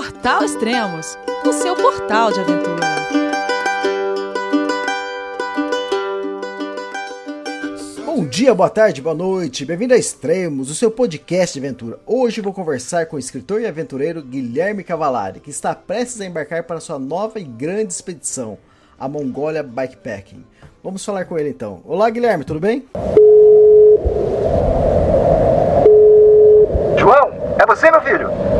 Portal Extremos, o seu portal de aventura. Bom dia, boa tarde, boa noite, bem-vindo a Extremos, o seu podcast de aventura. Hoje vou conversar com o escritor e aventureiro Guilherme Cavalari, que está prestes a embarcar para sua nova e grande expedição, a Mongólia Bikepacking. Vamos falar com ele então. Olá, Guilherme, tudo bem? João, é você, meu filho?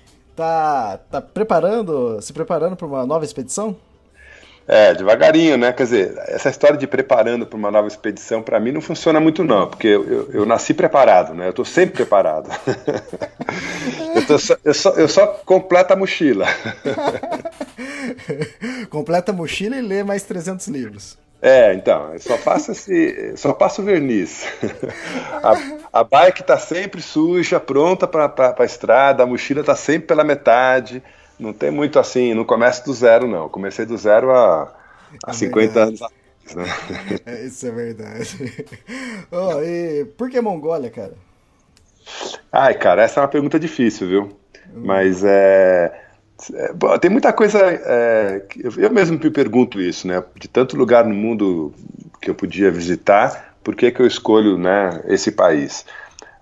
tá, tá preparando, se preparando para uma nova expedição? É, devagarinho, né? Quer dizer, essa história de preparando para uma nova expedição, para mim não funciona muito não, porque eu, eu, eu nasci preparado, né? Eu estou sempre preparado. eu, só, eu, só, eu só completo a mochila. Completa a mochila e lê mais 300 livros. É, então, só passo esse, só passo verniz. a, a bike está sempre suja, pronta para a estrada, a mochila está sempre pela metade. Não tem muito assim, não começo do zero, não. Comecei do zero há, há é 50 anos atrás. Né? É, isso é verdade. Oh, e por que Mongólia, cara? Ai, cara, essa é uma pergunta difícil, viu? Hum. Mas é, tem muita coisa. É, eu mesmo me pergunto isso, né? De tanto lugar no mundo que eu podia visitar, por que, que eu escolho né, esse país?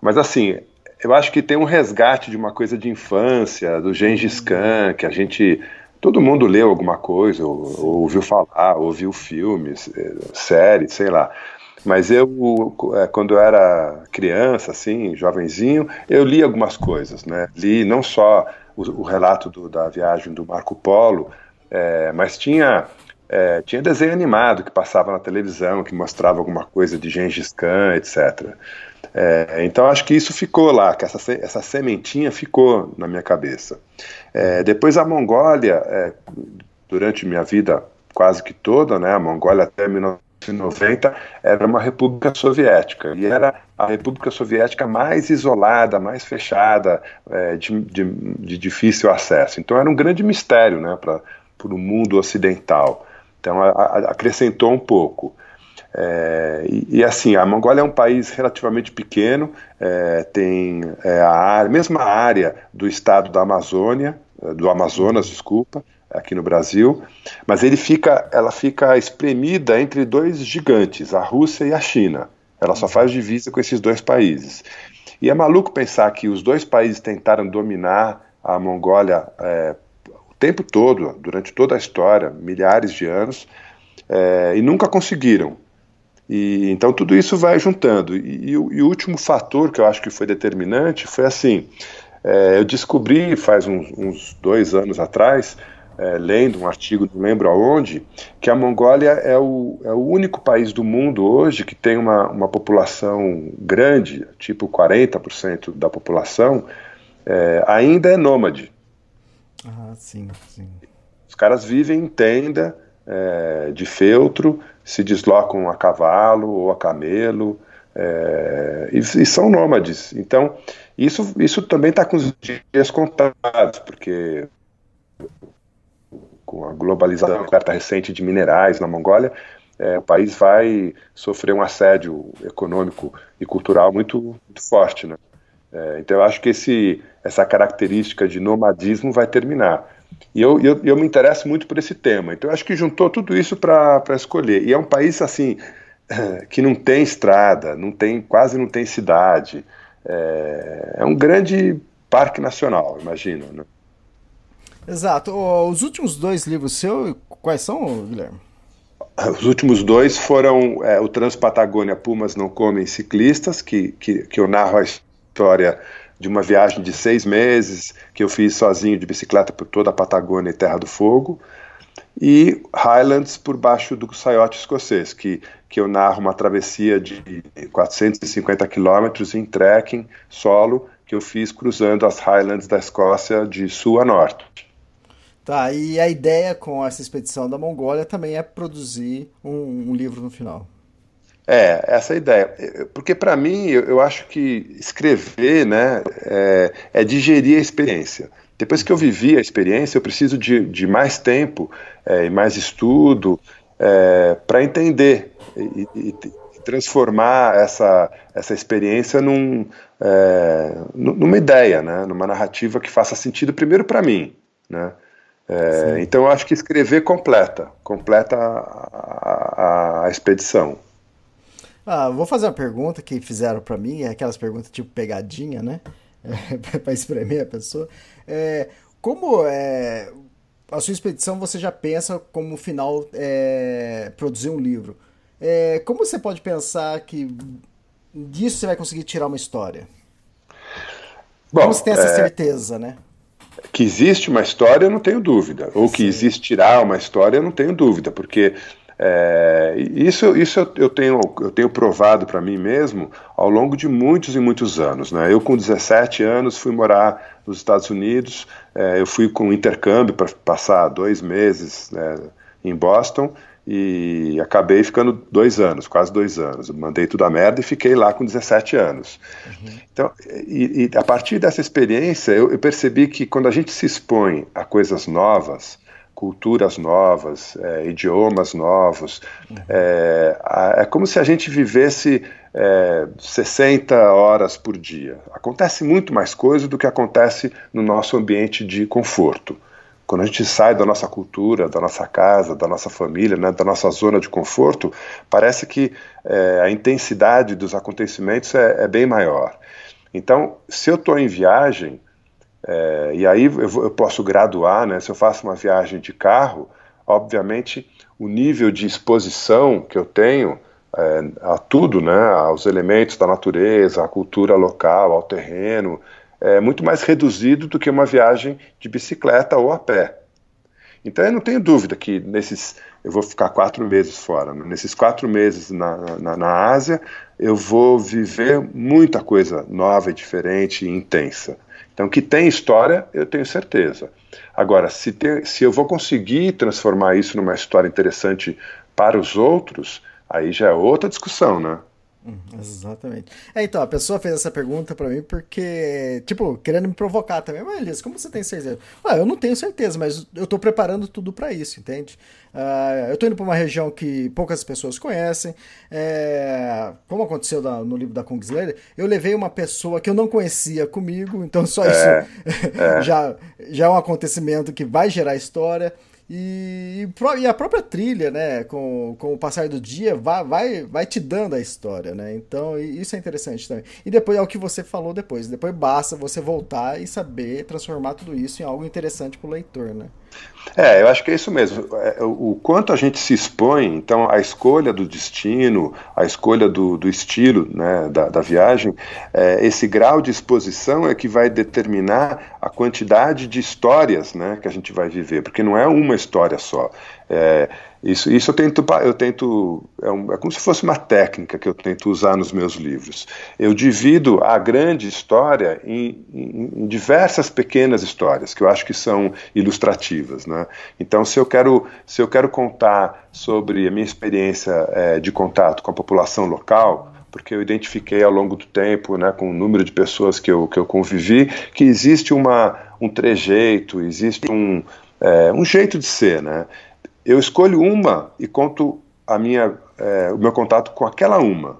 Mas assim, eu acho que tem um resgate de uma coisa de infância, do Gengis Khan, que a gente. Todo mundo leu alguma coisa, ou, ou ouviu falar, ouviu filmes, é, séries, sei lá. Mas eu, é, quando eu era criança, assim, jovenzinho, eu li algumas coisas, né? Li não só o, o relato do, da viagem do Marco Polo, é, mas tinha é, tinha desenho animado que passava na televisão, que mostrava alguma coisa de Gengis Khan, etc. É, então acho que isso ficou lá, que essa, essa sementinha ficou na minha cabeça. É, depois a Mongólia, é, durante minha vida quase que toda, né, a Mongólia até 19 1990 era uma república soviética e era a república soviética mais isolada, mais fechada, é, de, de, de, difícil acesso. Então era um grande mistério né, para o mundo ocidental. Então a, a, acrescentou um pouco. É, e, e, assim, a Mongólia é um país relativamente pequeno, é, tem é, a mesma área do estado da Amazônia, do Amazonas, desculpa, aqui no Brasil, mas ele fica, ela fica espremida entre dois gigantes, a Rússia e a China. Ela só faz divisa com esses dois países. E é maluco pensar que os dois países tentaram dominar a Mongólia é, o tempo todo, durante toda a história, milhares de anos, é, e nunca conseguiram. E, então tudo isso vai juntando. E, e, o, e, o, último fator que eu acho que foi determinante foi assim: é, eu descobri faz uns, uns dois anos atrás é, lendo um artigo, não lembro aonde, que a Mongólia é o, é o único país do mundo hoje que tem uma, uma população grande, tipo 40% da população, é, ainda é nômade. Ah, sim, sim. Os caras vivem em tenda é, de feltro, se deslocam a cavalo ou a camelo, é, e, e, são nômades. Então, isso, isso também está com os dias contados, porque com a globalização, a recente de minerais na Mongólia, é, o país vai sofrer um assédio econômico e cultural muito, muito forte. Né? É, então eu acho que esse, essa característica de nomadismo vai terminar. E eu, eu, eu me interesso muito por esse tema. Então eu acho que juntou tudo isso para escolher. E é um país assim que não tem estrada, não tem quase não tem cidade. É, é um grande parque nacional, imagina. Né? Exato. Os últimos dois livros seus, quais são, Guilherme? Os últimos dois foram é, o Transpatagônia Pumas Não Comem Ciclistas, que, que, que eu narro a história de uma viagem de seis meses que eu fiz sozinho de bicicleta por toda a Patagônia e Terra do Fogo. e Highlands por baixo do saiote escocês, que, que eu narro uma travessia de 450 quilômetros em trekking solo que eu fiz cruzando as Highlands da Escócia de sul a norte. Tá, e a ideia com essa expedição da Mongólia também é produzir um, um livro no final. É, essa é a ideia. Porque para mim, eu, eu, acho que escrever né, é, é, digerir a experiência. Depois que eu vivi a experiência, eu preciso de, de mais tempo é, e mais estudo é, para entender e, e, e, transformar essa, essa experiência num, é, numa ideia, né, numa narrativa que faça sentido primeiro para mim. Né? É, então eu acho que escrever completa, completa a, a, a expedição. Ah, vou fazer uma pergunta que fizeram para mim, é aquelas perguntas tipo pegadinha, né? É, para espremer a pessoa. É, como é, a sua expedição você já pensa como final é, produzir um livro? É, como você pode pensar que disso você vai conseguir tirar uma história? Bom, como você tem essa certeza, né? Que existe uma história, eu não tenho dúvida. Ou que existirá uma história, eu não tenho dúvida, porque é, isso isso eu, tenho, eu tenho provado para mim mesmo ao longo de muitos e muitos anos. Né? Eu, com 17 anos, fui morar nos Estados Unidos, é, eu fui com intercâmbio para passar dois meses né, em Boston e acabei ficando dois anos, quase dois anos. Mandei tudo a merda e fiquei lá com 17 anos. Uhum. Então, e, e, a partir dessa experiência, eu, eu percebi que quando a gente se expõe a coisas novas, culturas novas, é, idiomas novos. Uhum. É, é, como se a gente vivesse é, 60 horas por dia. Acontece muito mais coisa do que acontece no nosso ambiente de conforto. Quando a gente sai da nossa cultura, da nossa casa, da nossa família, né, da nossa zona de conforto, parece que é, a intensidade dos acontecimentos é, é bem maior. Então, se eu estou em viagem, é, e aí eu, eu, posso graduar, né? Se eu faço uma viagem de carro, obviamente o nível de exposição que eu tenho é, a tudo, né? Aos elementos da natureza, à cultura local, ao terreno, é muito mais reduzido do que uma viagem de bicicleta ou a pé. Então eu não tenho dúvida que nesses eu vou ficar quatro meses fora. Né? Nesses quatro meses na, na, na Ásia, eu vou viver muita coisa nova diferente e intensa. Então, que tem história, eu tenho certeza. Agora, se, se eu vou conseguir transformar isso numa história interessante para os outros, aí já é outra discussão, né? Exatamente. É, então, a pessoa fez essa pergunta para mim porque, tipo, querendo me provocar também. Mas, Elias, como você tem certeza? Ah, eu não tenho certeza, mas eu tô preparando tudo para isso, entende? Uh, eu tô indo pra uma região que poucas pessoas conhecem. É, como aconteceu no livro da Kungsleder, eu levei uma pessoa que eu não conhecia comigo, então só é, isso é. já, já é um acontecimento que vai gerar história. E, e, a própria trilha, né, com, com o passar do dia, vai, vai, vai te dando a história, né? Então, isso é interessante também. E depois é o que você falou depois. Depois basta você voltar e saber transformar tudo isso em algo interessante para o leitor, né? É, eu acho que é isso mesmo. É, o quanto a gente se expõe, então a escolha do destino, a escolha do, do estilo né, da, da viagem, é, esse grau de exposição é que vai determinar a quantidade de histórias né, que a gente vai viver, porque não é uma história só. É, isso, isso eu tento, eu tento é, um, é, como se fosse uma técnica que eu tento usar nos meus livros. Eu divido a grande história em, em, em diversas pequenas histórias que eu acho que são ilustrativas, né? Então, se eu quero, se eu quero contar sobre a minha experiência é, de contato com a população local, porque eu identifiquei ao longo do tempo, né, com o número de pessoas que eu, que eu convivi, que existe uma, um trejeito, existe um, é, um jeito de ser, né? Eu escolho uma e conto a minha, é, o meu contato com aquela uma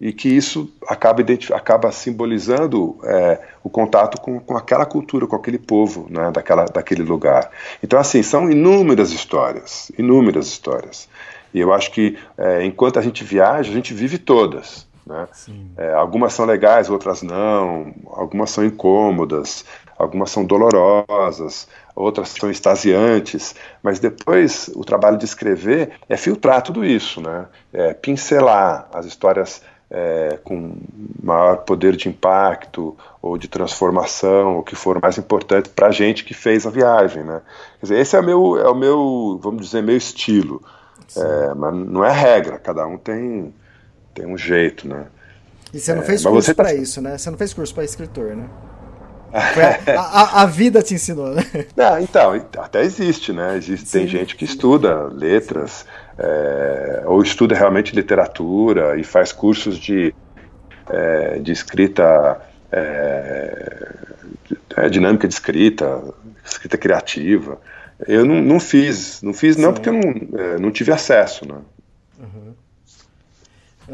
e que isso acaba, acaba simbolizando é, o contato com, com aquela cultura, com aquele povo, né, daquela, daquele lugar. Então, assim, são inúmeras histórias, inúmeras histórias. E eu acho que é, enquanto a gente viaja, a gente vive todas. Né? É, algumas são legais, outras não, algumas são incômodas, algumas são dolorosas, outras são extasiantes, mas depois o trabalho de escrever é filtrar tudo isso, né? É pincelar as histórias é, com maior poder de impacto ou de transformação, o que for mais importante para a gente que fez a viagem, né? Quer dizer, esse é o meu, é o meu, vamos dizer, meu estilo, é, mas não é regra. Cada um tem tem um jeito, né? E você não fez curso para tá... isso, né? Você não fez curso para escritor, né? A, a, a, vida te ensinou, né? Não, então, até existe, né? Existe, tem gente que estuda letras, é, ou estuda realmente literatura e faz cursos de, é, de escrita, é, é dinâmica de escrita, escrita criativa. Eu não, não fiz, não fiz Sim. não porque eu não, é, não tive acesso, né? Uhum.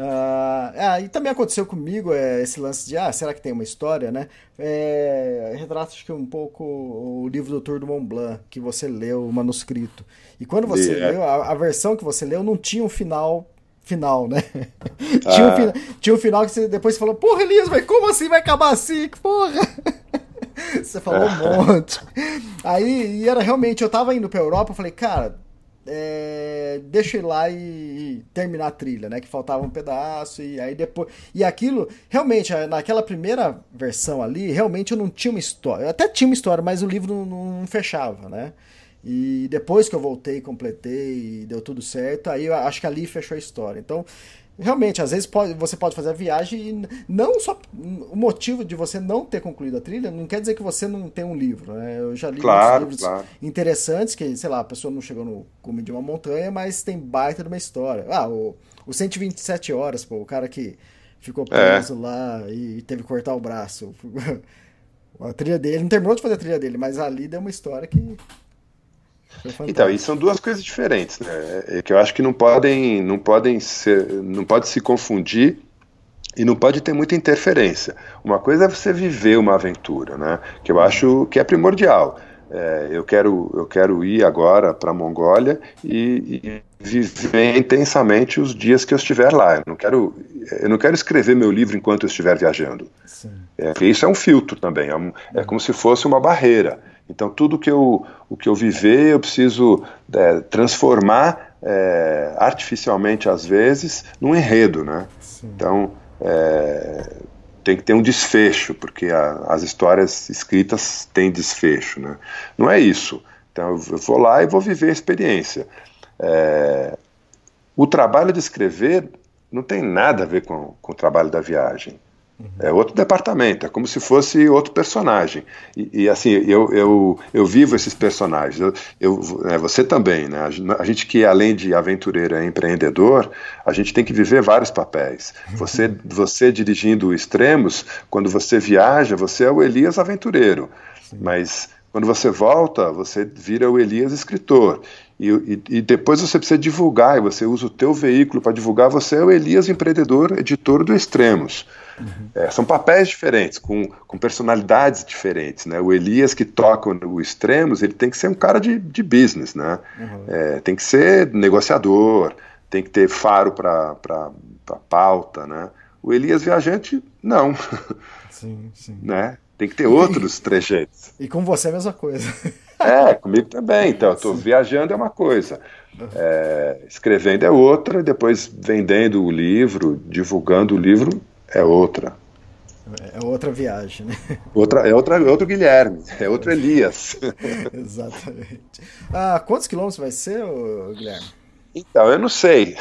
Ah, e também aconteceu comigo é, esse lance de, ah, será que tem uma história, né? É, retrata acho que um pouco o livro do Tour do Mont Blanc, que você leu, o manuscrito. E quando você yeah. leu, a, a, versão que você leu não tinha um final final, né? Ah. tinha, um, tinha um final que você, depois você falou, porra, Elias, mas como assim vai acabar assim? Porra! você falou um monte. Aí, e era realmente, eu tava indo pra Europa, eu falei, cara é, deixa ir lá e, e, terminar a trilha, né? Que faltava um pedaço e aí depois e aquilo realmente naquela primeira versão ali realmente eu não tinha uma história, eu até tinha uma história, mas o livro não, não fechava, né? E depois que eu voltei, completei e deu tudo certo, aí eu acho que ali fechou a história. Então realmente, às vezes pode, você pode fazer a viagem e não só o motivo de você não ter concluído a trilha não quer dizer que você não tem um livro, né? Eu já li claro, livros claro. interessantes que, sei lá, a pessoa não chegou no cume de uma montanha, mas tem baita de uma história. Ah, o, o 127 horas, pô, o cara que ficou é. preso é. lá e teve que cortar o braço. A trilha dele, não terminou de fazer a trilha dele, mas ali deu uma história que então, e são duas coisas diferentes, né? É que eu acho que não podem, não podem ser, não pode se confundir e não pode ter muita interferência. Uma coisa é você viver uma aventura, né? Que eu acho que é primordial. É, eu quero, eu quero ir agora para a Mongólia e, e, viver intensamente os dias que eu estiver lá. Eu não quero, eu não quero escrever meu livro enquanto eu estiver viajando. É, isso é um filtro também. É, um, é como se fosse uma barreira. Então tudo que eu, o que eu viver eu preciso é, transformar é, artificialmente às vezes num enredo, né? Sim. Então é, tem que ter um desfecho porque a, as histórias escritas têm desfecho, né? Não é isso. Então eu vou lá e vou viver a experiência. É, o trabalho de escrever não tem nada a ver com, com o trabalho da viagem. É outro departamento, é como se fosse outro personagem. E, e assim, eu, eu, eu vivo esses personagens. Eu, eu é, você também, né? A gente que, além de aventureiro, é empreendedor, a gente tem que viver vários papéis. Você, você dirigindo extremos, quando você viaja, você é o Elias aventureiro. Mas quando você volta, você vira o Elias escritor. E, e, e, depois você precisa divulgar, e você usa o teu veículo para divulgar, você é o Elias empreendedor, editor do Extremos. Uhum. É, são papéis diferentes, com, com personalidades diferentes. Né? O Elias que toca o Extremos, ele tem que ser um cara de, de business, né? Uhum. É, tem que ser negociador, tem que ter faro para pauta, né? O Elias Viajante, não. Sim, sim. né? Tem que ter outros trejeitos. E com você é a mesma coisa. É, comigo também. Então, eu estou viajando é uma coisa, é, escrevendo é outra, depois vendendo o livro, divulgando o livro é outra. É outra viagem, né? Outra, é, outra, é outro Guilherme, é outro Elias. Exatamente. Ah, quantos quilômetros vai ser, Guilherme? Então, eu não sei.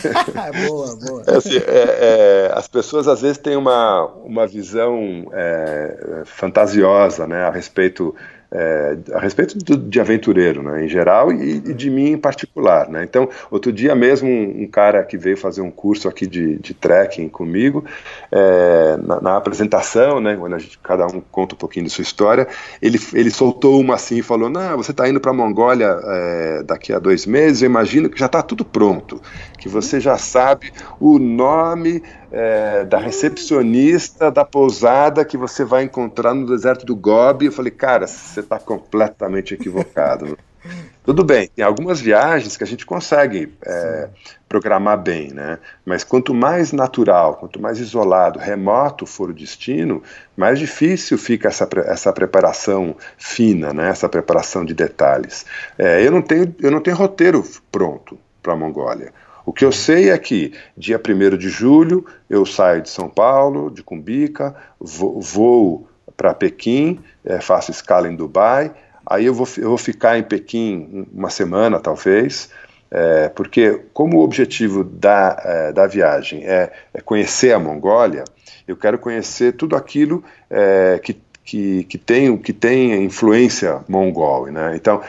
boa, boa. É assim, é, é, as pessoas às vezes têm uma, uma visão é, fantasiosa né, a respeito é, a respeito do, de aventureiro, né, em geral, e, e, de mim em particular, né. Então, outro dia mesmo, um, um cara que veio fazer um curso aqui de, de trekking comigo, é, na, na, apresentação, né, quando gente, cada um conta um pouquinho de sua história, ele, ele soltou uma assim e falou, não, você está indo para a Mongólia é, daqui a dois meses, eu imagino que já está tudo pronto, que você já sabe o nome é, da recepcionista da pousada que você vai encontrar no deserto do Gobi. Eu falei, cara, você está completamente equivocado. Tudo bem, tem algumas viagens que a gente consegue é, programar bem, né? Mas quanto mais natural, quanto mais isolado, remoto for o destino, mais difícil fica essa, essa preparação fina, né? Essa preparação de detalhes. É, eu não tenho eu não tenho roteiro pronto para a Mongólia. O que eu sei é que dia 1 de julho eu saio de São Paulo, de Cumbica, vou, para Pequim, é, faço escala em Dubai, aí eu vou, eu vou ficar em Pequim uma semana talvez, é, porque como o objetivo da, é, da viagem é, é, conhecer a Mongólia, eu quero conhecer tudo aquilo é, que que, que, tem, que tem influência mongol. Né? Então,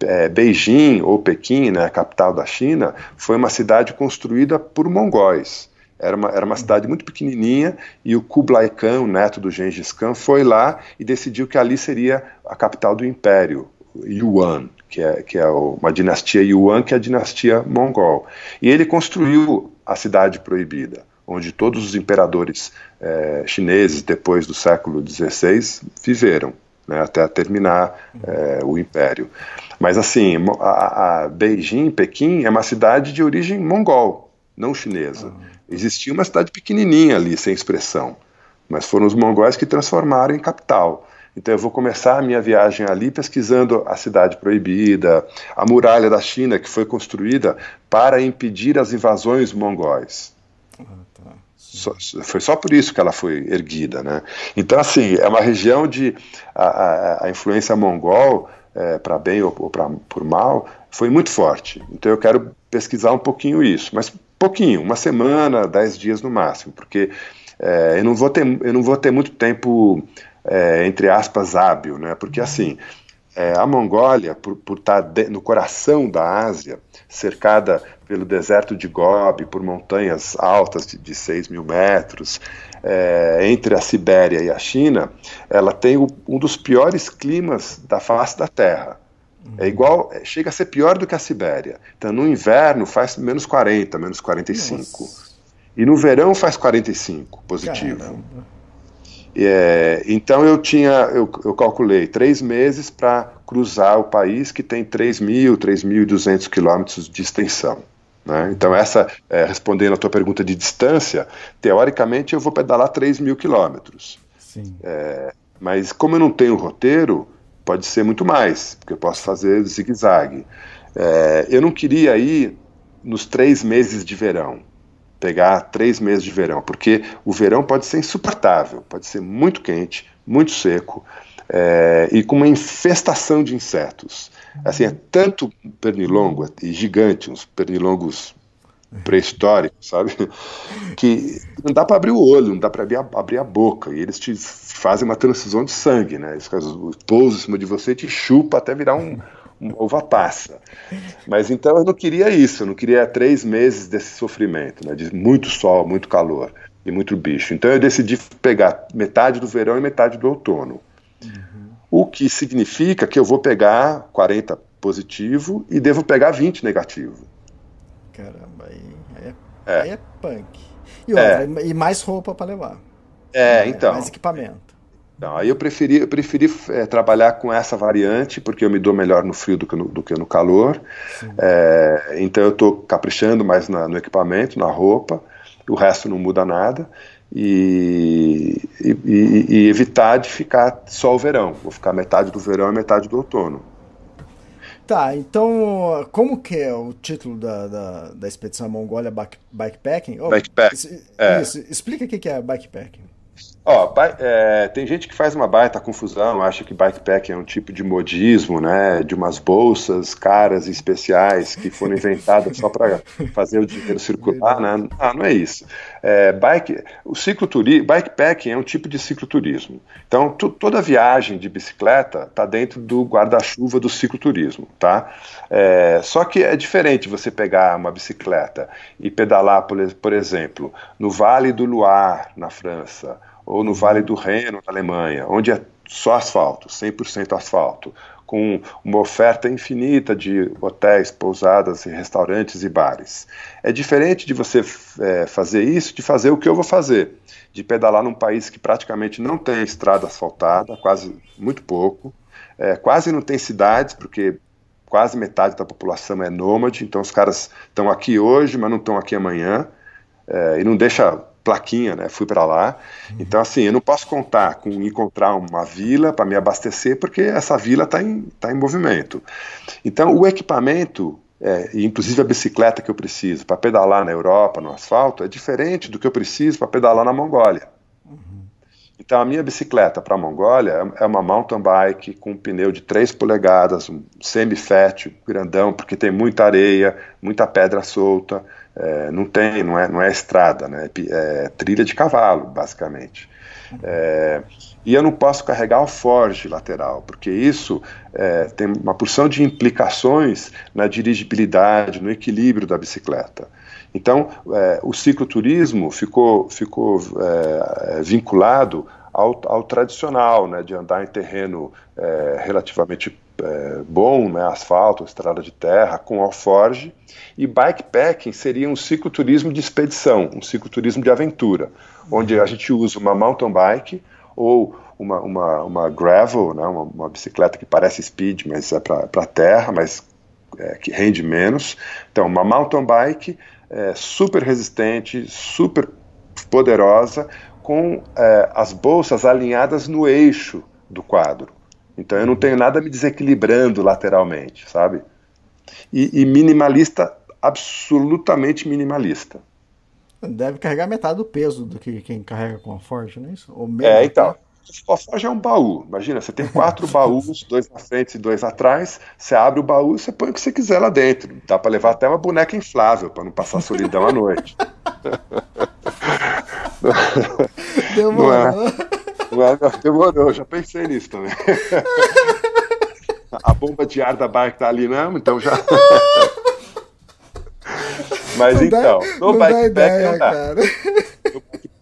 é, Beijing, ou Pequim, né, a capital da China, foi uma cidade construída por mongóis. Era uma, era uma cidade muito pequenininha e o Kublai Khan, o neto do Gengis Khan, foi lá e decidiu que ali seria a capital do império, Yuan, que é, que é uma dinastia Yuan, que é a dinastia mongol. E ele construiu a cidade proibida onde todos os imperadores é, chineses depois do século XVI viveram, né, até terminar é, o império. Mas assim, a, a, Beijing, Pequim, é uma cidade de origem mongol, não chinesa. Existia uma cidade pequenininha ali, sem expressão, mas foram os mongóis que transformaram em capital. Então eu vou começar a minha viagem ali pesquisando a cidade proibida, a muralha da China que foi construída para impedir as invasões mongóis. Só, foi só por isso que ela foi erguida, né? Então, assim, é uma região de a, a, a influência mongol, é, para bem ou, ou pra, por mal, foi muito forte. Então, eu quero pesquisar um pouquinho isso, mas pouquinho, uma semana, dez dias no máximo, porque é, eu não vou ter, eu não vou ter muito tempo é, entre aspas hábil, né? Porque assim, é, a Mongólia, por, por estar tá de, no coração da Ásia, cercada pelo deserto de Gobi, por montanhas altas de, de 6 mil metros, é, entre a Sibéria e a China, ela tem o, um dos piores climas da face da Terra. É uhum. igual, é, chega a ser pior do que a Sibéria. Então, no inverno faz menos 40, menos 45. Nossa. E no verão faz 45 positivo. É, então eu tinha, eu, eu calculei três meses para cruzar o país que tem 3 mil, 3.200 quilômetros de extensão. Né? Então, essa, é, respondendo a tua pergunta de distância, teoricamente eu vou pedalar 3 mil quilômetros. É, mas como eu não tenho roteiro, pode ser muito mais, porque eu posso fazer zigue-zague. É, eu não queria ir nos três meses de verão, pegar três meses de verão, porque o verão pode ser insuportável, pode ser muito quente, muito seco é, e com uma infestação de insetos. Assim, é tanto pernilongo e gigante, uns pernilongos pré-históricos, sabe? Que não dá para abrir o olho, não dá para abrir, abrir, a boca. E eles te fazem uma transfusão de sangue, né? Eles pousam em cima de você e te chupa até virar um, uma uva passa. Mas então eu não queria isso, eu não queria três meses desse sofrimento, né? De muito sol, muito calor e muito bicho. Então eu decidi pegar metade do verão e metade do outono. O que significa que eu vou pegar 40 positivo e devo pegar 20 negativo. Caramba, aí, é, é. aí é punk. E, outra, é. e mais roupa para levar. É, então. Mais equipamento. Então, aí eu preferi, eu preferi é, trabalhar com essa variante, porque eu me dou melhor no frio do que no, do que no calor. É, então eu estou caprichando mais na, no equipamento, na roupa, o resto não muda nada e, e, e, evitar de ficar só o verão. Vou ficar metade do verão e metade do outono. Tá, então como que é o título da, da, da expedição Mongólia Bikepacking? Oh, Bikepacking. Isso, é. explica o que é bikepacking. Ó, é, tem gente que faz uma baita confusão, acha que bikepack é um tipo de modismo, né? De umas bolsas caras e especiais que foram inventadas só para fazer o dinheiro circular, né? Não, não é isso. É, bike, o cicloturismo, bikepacking é um tipo de cicloturismo. Então, toda viagem de bicicleta está dentro do guarda-chuva do cicloturismo, tá? É, só que é diferente você pegar uma bicicleta e pedalar, por, por exemplo, no Vale do Loire, na França, ou no Vale do Reno, na Alemanha, onde é só asfalto, 100% asfalto, com uma oferta infinita de hotéis, pousadas, restaurantes e bares. É diferente de você é, fazer isso, de fazer o que eu vou fazer, de pedalar num país que praticamente não tem estrada asfaltada, quase muito pouco, é, quase não tem cidades, porque quase metade da população é nômade, então os caras estão aqui hoje, mas não estão aqui amanhã, é, e não deixa plaquinha, né? Fui para lá. Uhum. Então, assim, eu não posso contar com encontrar uma vila para me abastecer, porque essa vila está em, tá em movimento. Então, o equipamento é, inclusive a bicicleta que eu preciso para pedalar na Europa, no asfalto, é diferente do que eu preciso para pedalar na Mongólia. Então, a minha bicicleta para a Mongólia é uma mountain bike com um pneu de 3 polegadas, um semi-fat, grandão, porque tem muita areia, muita pedra solta, é, não tem, não é, não é estrada, né? é, é trilha de cavalo, basicamente. É, e eu não posso carregar o forge lateral, porque isso é, tem uma porção de implicações na dirigibilidade, no equilíbrio da bicicleta. Então, é, o cicloturismo ficou, ficou é, vinculado ao, ao, tradicional, né, de andar em terreno é, relativamente é, bom, né, asfalto, estrada de terra, com alforge, e bikepacking seria um cicloturismo de expedição, um cicloturismo de aventura, onde a gente usa uma mountain bike ou uma, uma, uma gravel, né, uma, uma, bicicleta que parece speed, mas é para terra, mas é, que rende menos. Então, uma mountain bike é, super resistente, super poderosa, com é, as bolsas alinhadas no eixo do quadro. Então eu não tenho nada me desequilibrando lateralmente, sabe? E, e minimalista, absolutamente minimalista. Deve carregar metade do peso do que quem carrega com a Ford, não é isso? Ou é, então. Até? A Ford é um baú. Imagina, você tem quatro baús, dois na frente e dois atrás. Você abre o baú e você põe o que você quiser lá dentro. Dá para levar até uma boneca inflável para não passar solidão à noite. Demorou. Não é, não é, demorou, já pensei nisso também. A bomba de ar da bike tá ali, não? Então já. Mas não então, dá, no bikepack ideia, não dá. Cara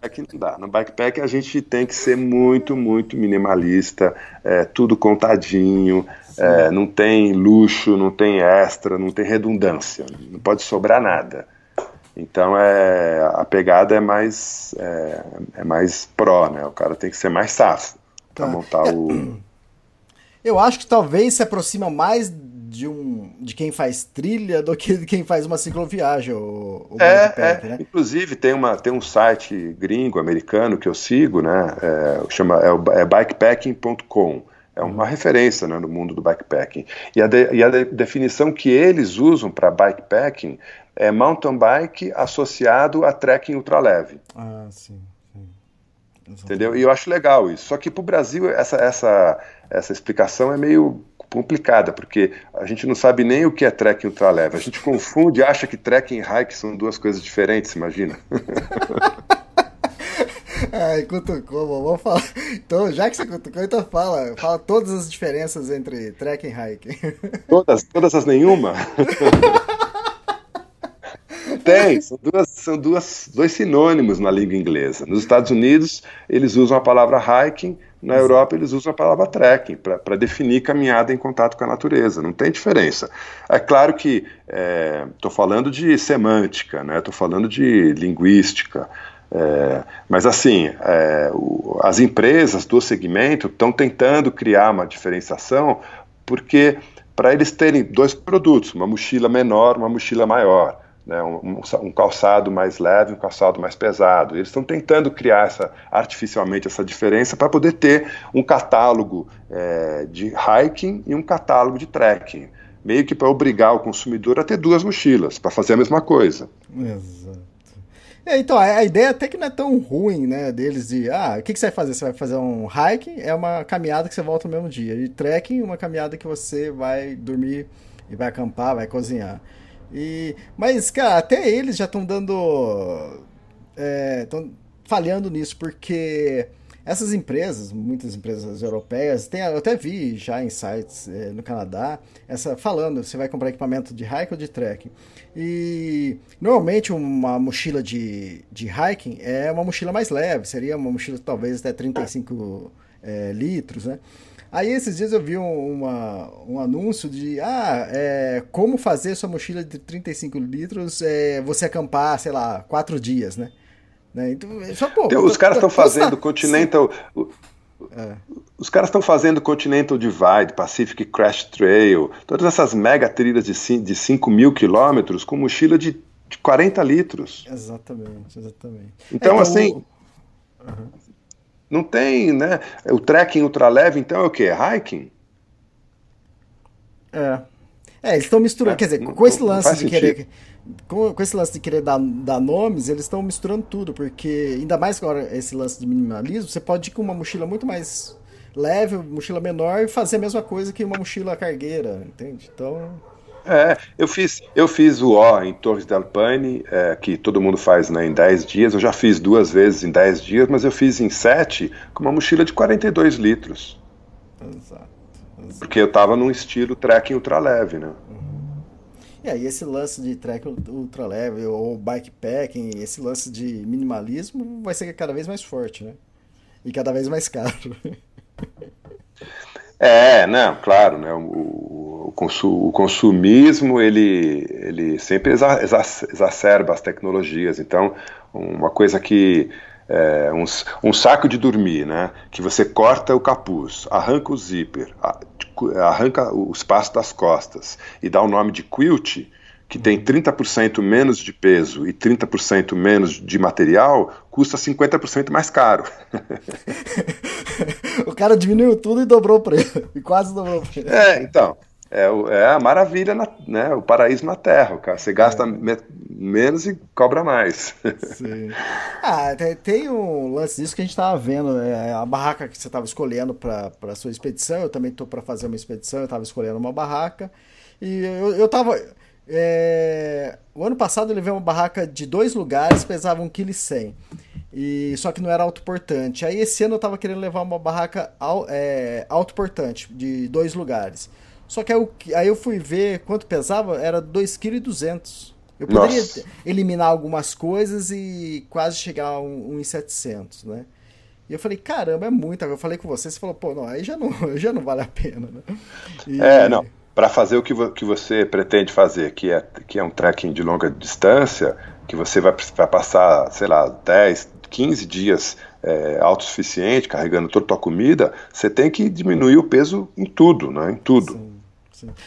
bikepack não dá. No bikepack a gente tem que ser muito, muito minimalista, é, tudo contadinho, é, não tem luxo, não tem extra, não tem redundância, não pode sobrar nada. Então é, a pegada é mais, é, é mais pró, né? O cara tem que ser mais safo para tá. montar o. Eu acho que talvez se aproxima mais de um de quem faz trilha do que de quem faz uma cicloviagem. O, o é, é. Né? inclusive tem uma tem um site gringo americano que eu sigo, né? É, chama é, é bikepacking.com. É uma referência né, no mundo do bikepacking. E a, de, e a de, definição que eles usam para bikepacking é mountain bike associado a trekking ultraleve. Ah, sim. sim. Entendeu? E eu acho legal isso. Só que para o Brasil essa, essa, essa explicação é meio complicada, porque a gente não sabe nem o que é trekking ultraleve. A gente confunde, acha que trekking e hike são duas coisas diferentes, imagina. Ai, cutucou, vamos falar. Então, já que você cutucou, então fala, fala todas as diferenças entre trekking e hike. Todas, todas as nenhuma? Tem, são, duas, são duas, dois sinônimos na língua inglesa. Nos Estados Unidos, eles usam a palavra hiking, na Europa, eles usam a palavra trekking para definir caminhada em contato com a natureza. Não tem diferença. É claro que estou é, falando de semântica, estou né? falando de linguística. É, mas assim, é, o, as empresas do segmento estão tentando criar uma diferenciação porque para eles terem dois produtos, uma mochila menor, uma mochila maior né, um, um, calçado mais leve, um calçado mais pesado. Eles estão tentando criar essa, artificialmente essa diferença para poder ter um catálogo é, de hiking e um catálogo de trekking, meio que para obrigar o consumidor a ter duas mochilas para fazer a mesma coisa. Exato. É, então, a, a, ideia até que não é tão ruim, né, deles de, ah, o que, que você vai fazer? Você vai fazer um hiking, é uma caminhada que você volta no mesmo dia, e trekking, uma caminhada que você vai dormir e vai acampar, vai cozinhar. E, mas, cara, até eles já estão dando. Estão é, falhando nisso, porque essas empresas, muitas empresas europeias, tem, eu até vi já em sites é, no Canadá, essa falando, você vai comprar equipamento de hiking ou de trekking. E normalmente uma mochila de, de hiking é uma mochila mais leve, seria uma mochila talvez até 35 é, litros, né? Aí esses dias eu vi um, uma, um anúncio de ah, é, como fazer sua mochila de 35 litros é, você acampar, sei lá, quatro dias, né? né? Então, só, pô, então, os caras estão fazendo Continental. É. Os caras estão fazendo Continental Divide, Pacific Crash Trail, todas essas mega trilhas de, de 5 mil quilômetros com mochila de, de 40 litros. Exatamente, exatamente. Então, é, então assim. O... Uhum. Não tem, né? O trekking ultraleve, então, é o quê? É hiking? É. É, eles estão misturando, é, quer dizer, com esse lance de querer com, com, esse lance de querer dar, dar nomes, eles estão misturando tudo, porque ainda mais agora esse lance de minimalismo, você pode ir com uma mochila muito mais leve, mochila menor e fazer a mesma coisa que uma mochila cargueira, entende? Então. É, eu fiz, eu fiz o O em Torres del Paine, é, que todo mundo faz né, em 10 dias. Eu já fiz duas vezes em 10 dias, mas eu fiz em 7 com uma mochila de 42 litros. Exato. exato. Porque eu estava num estilo trekking ultra leve, né? E aí esse lance de trek ultra leve ou bikepacking, esse lance de minimalismo vai ser cada vez mais forte, né? E cada vez mais caro. É, não, claro, né? O, o, o consumismo ele, ele sempre exa, exacerba as tecnologias. Então, uma coisa que é, um, um, saco de dormir, né? Que você corta o capuz, arranca o zíper, arranca o espaço das costas e dá o nome de quilt, que tem 30% menos de peso e 30% menos de material, custa 50% mais caro. o cara diminuiu tudo e dobrou o preço. E quase dobrou o preço. É, então. É, é a maravilha, na, né? O paraíso na Terra, cara. Você gasta é. me, menos e cobra mais. Sim. Ah, tem, tem, um lance disso que a gente estava vendo. Né? A barraca que você estava escolhendo para a sua expedição. Eu também estou para fazer uma expedição. Eu estava escolhendo uma barraca. E eu, eu tava. É... O ano passado eu levei uma barraca de dois lugares, pesava 1,1 kg. E, só que não era autoportante. Aí esse ano eu tava querendo levar uma barraca é, autoportante, de dois lugares. Só que aí eu, aí eu fui ver quanto pesava, era 2,2 kg. Eu poderia Nossa. eliminar algumas coisas e quase chegar a 1,700, né? E eu falei, caramba, é muito. Eu falei com você, você falou, pô, não, aí já não, já não vale a pena, né? E... É, não. Para fazer o que, vo que você pretende fazer, que é, que é um trekking de longa distância, que você vai, vai passar, sei lá, 10, 15 dias é, autossuficiente, carregando toda a tua comida, você tem que diminuir o peso em tudo, né? Em tudo. Sim.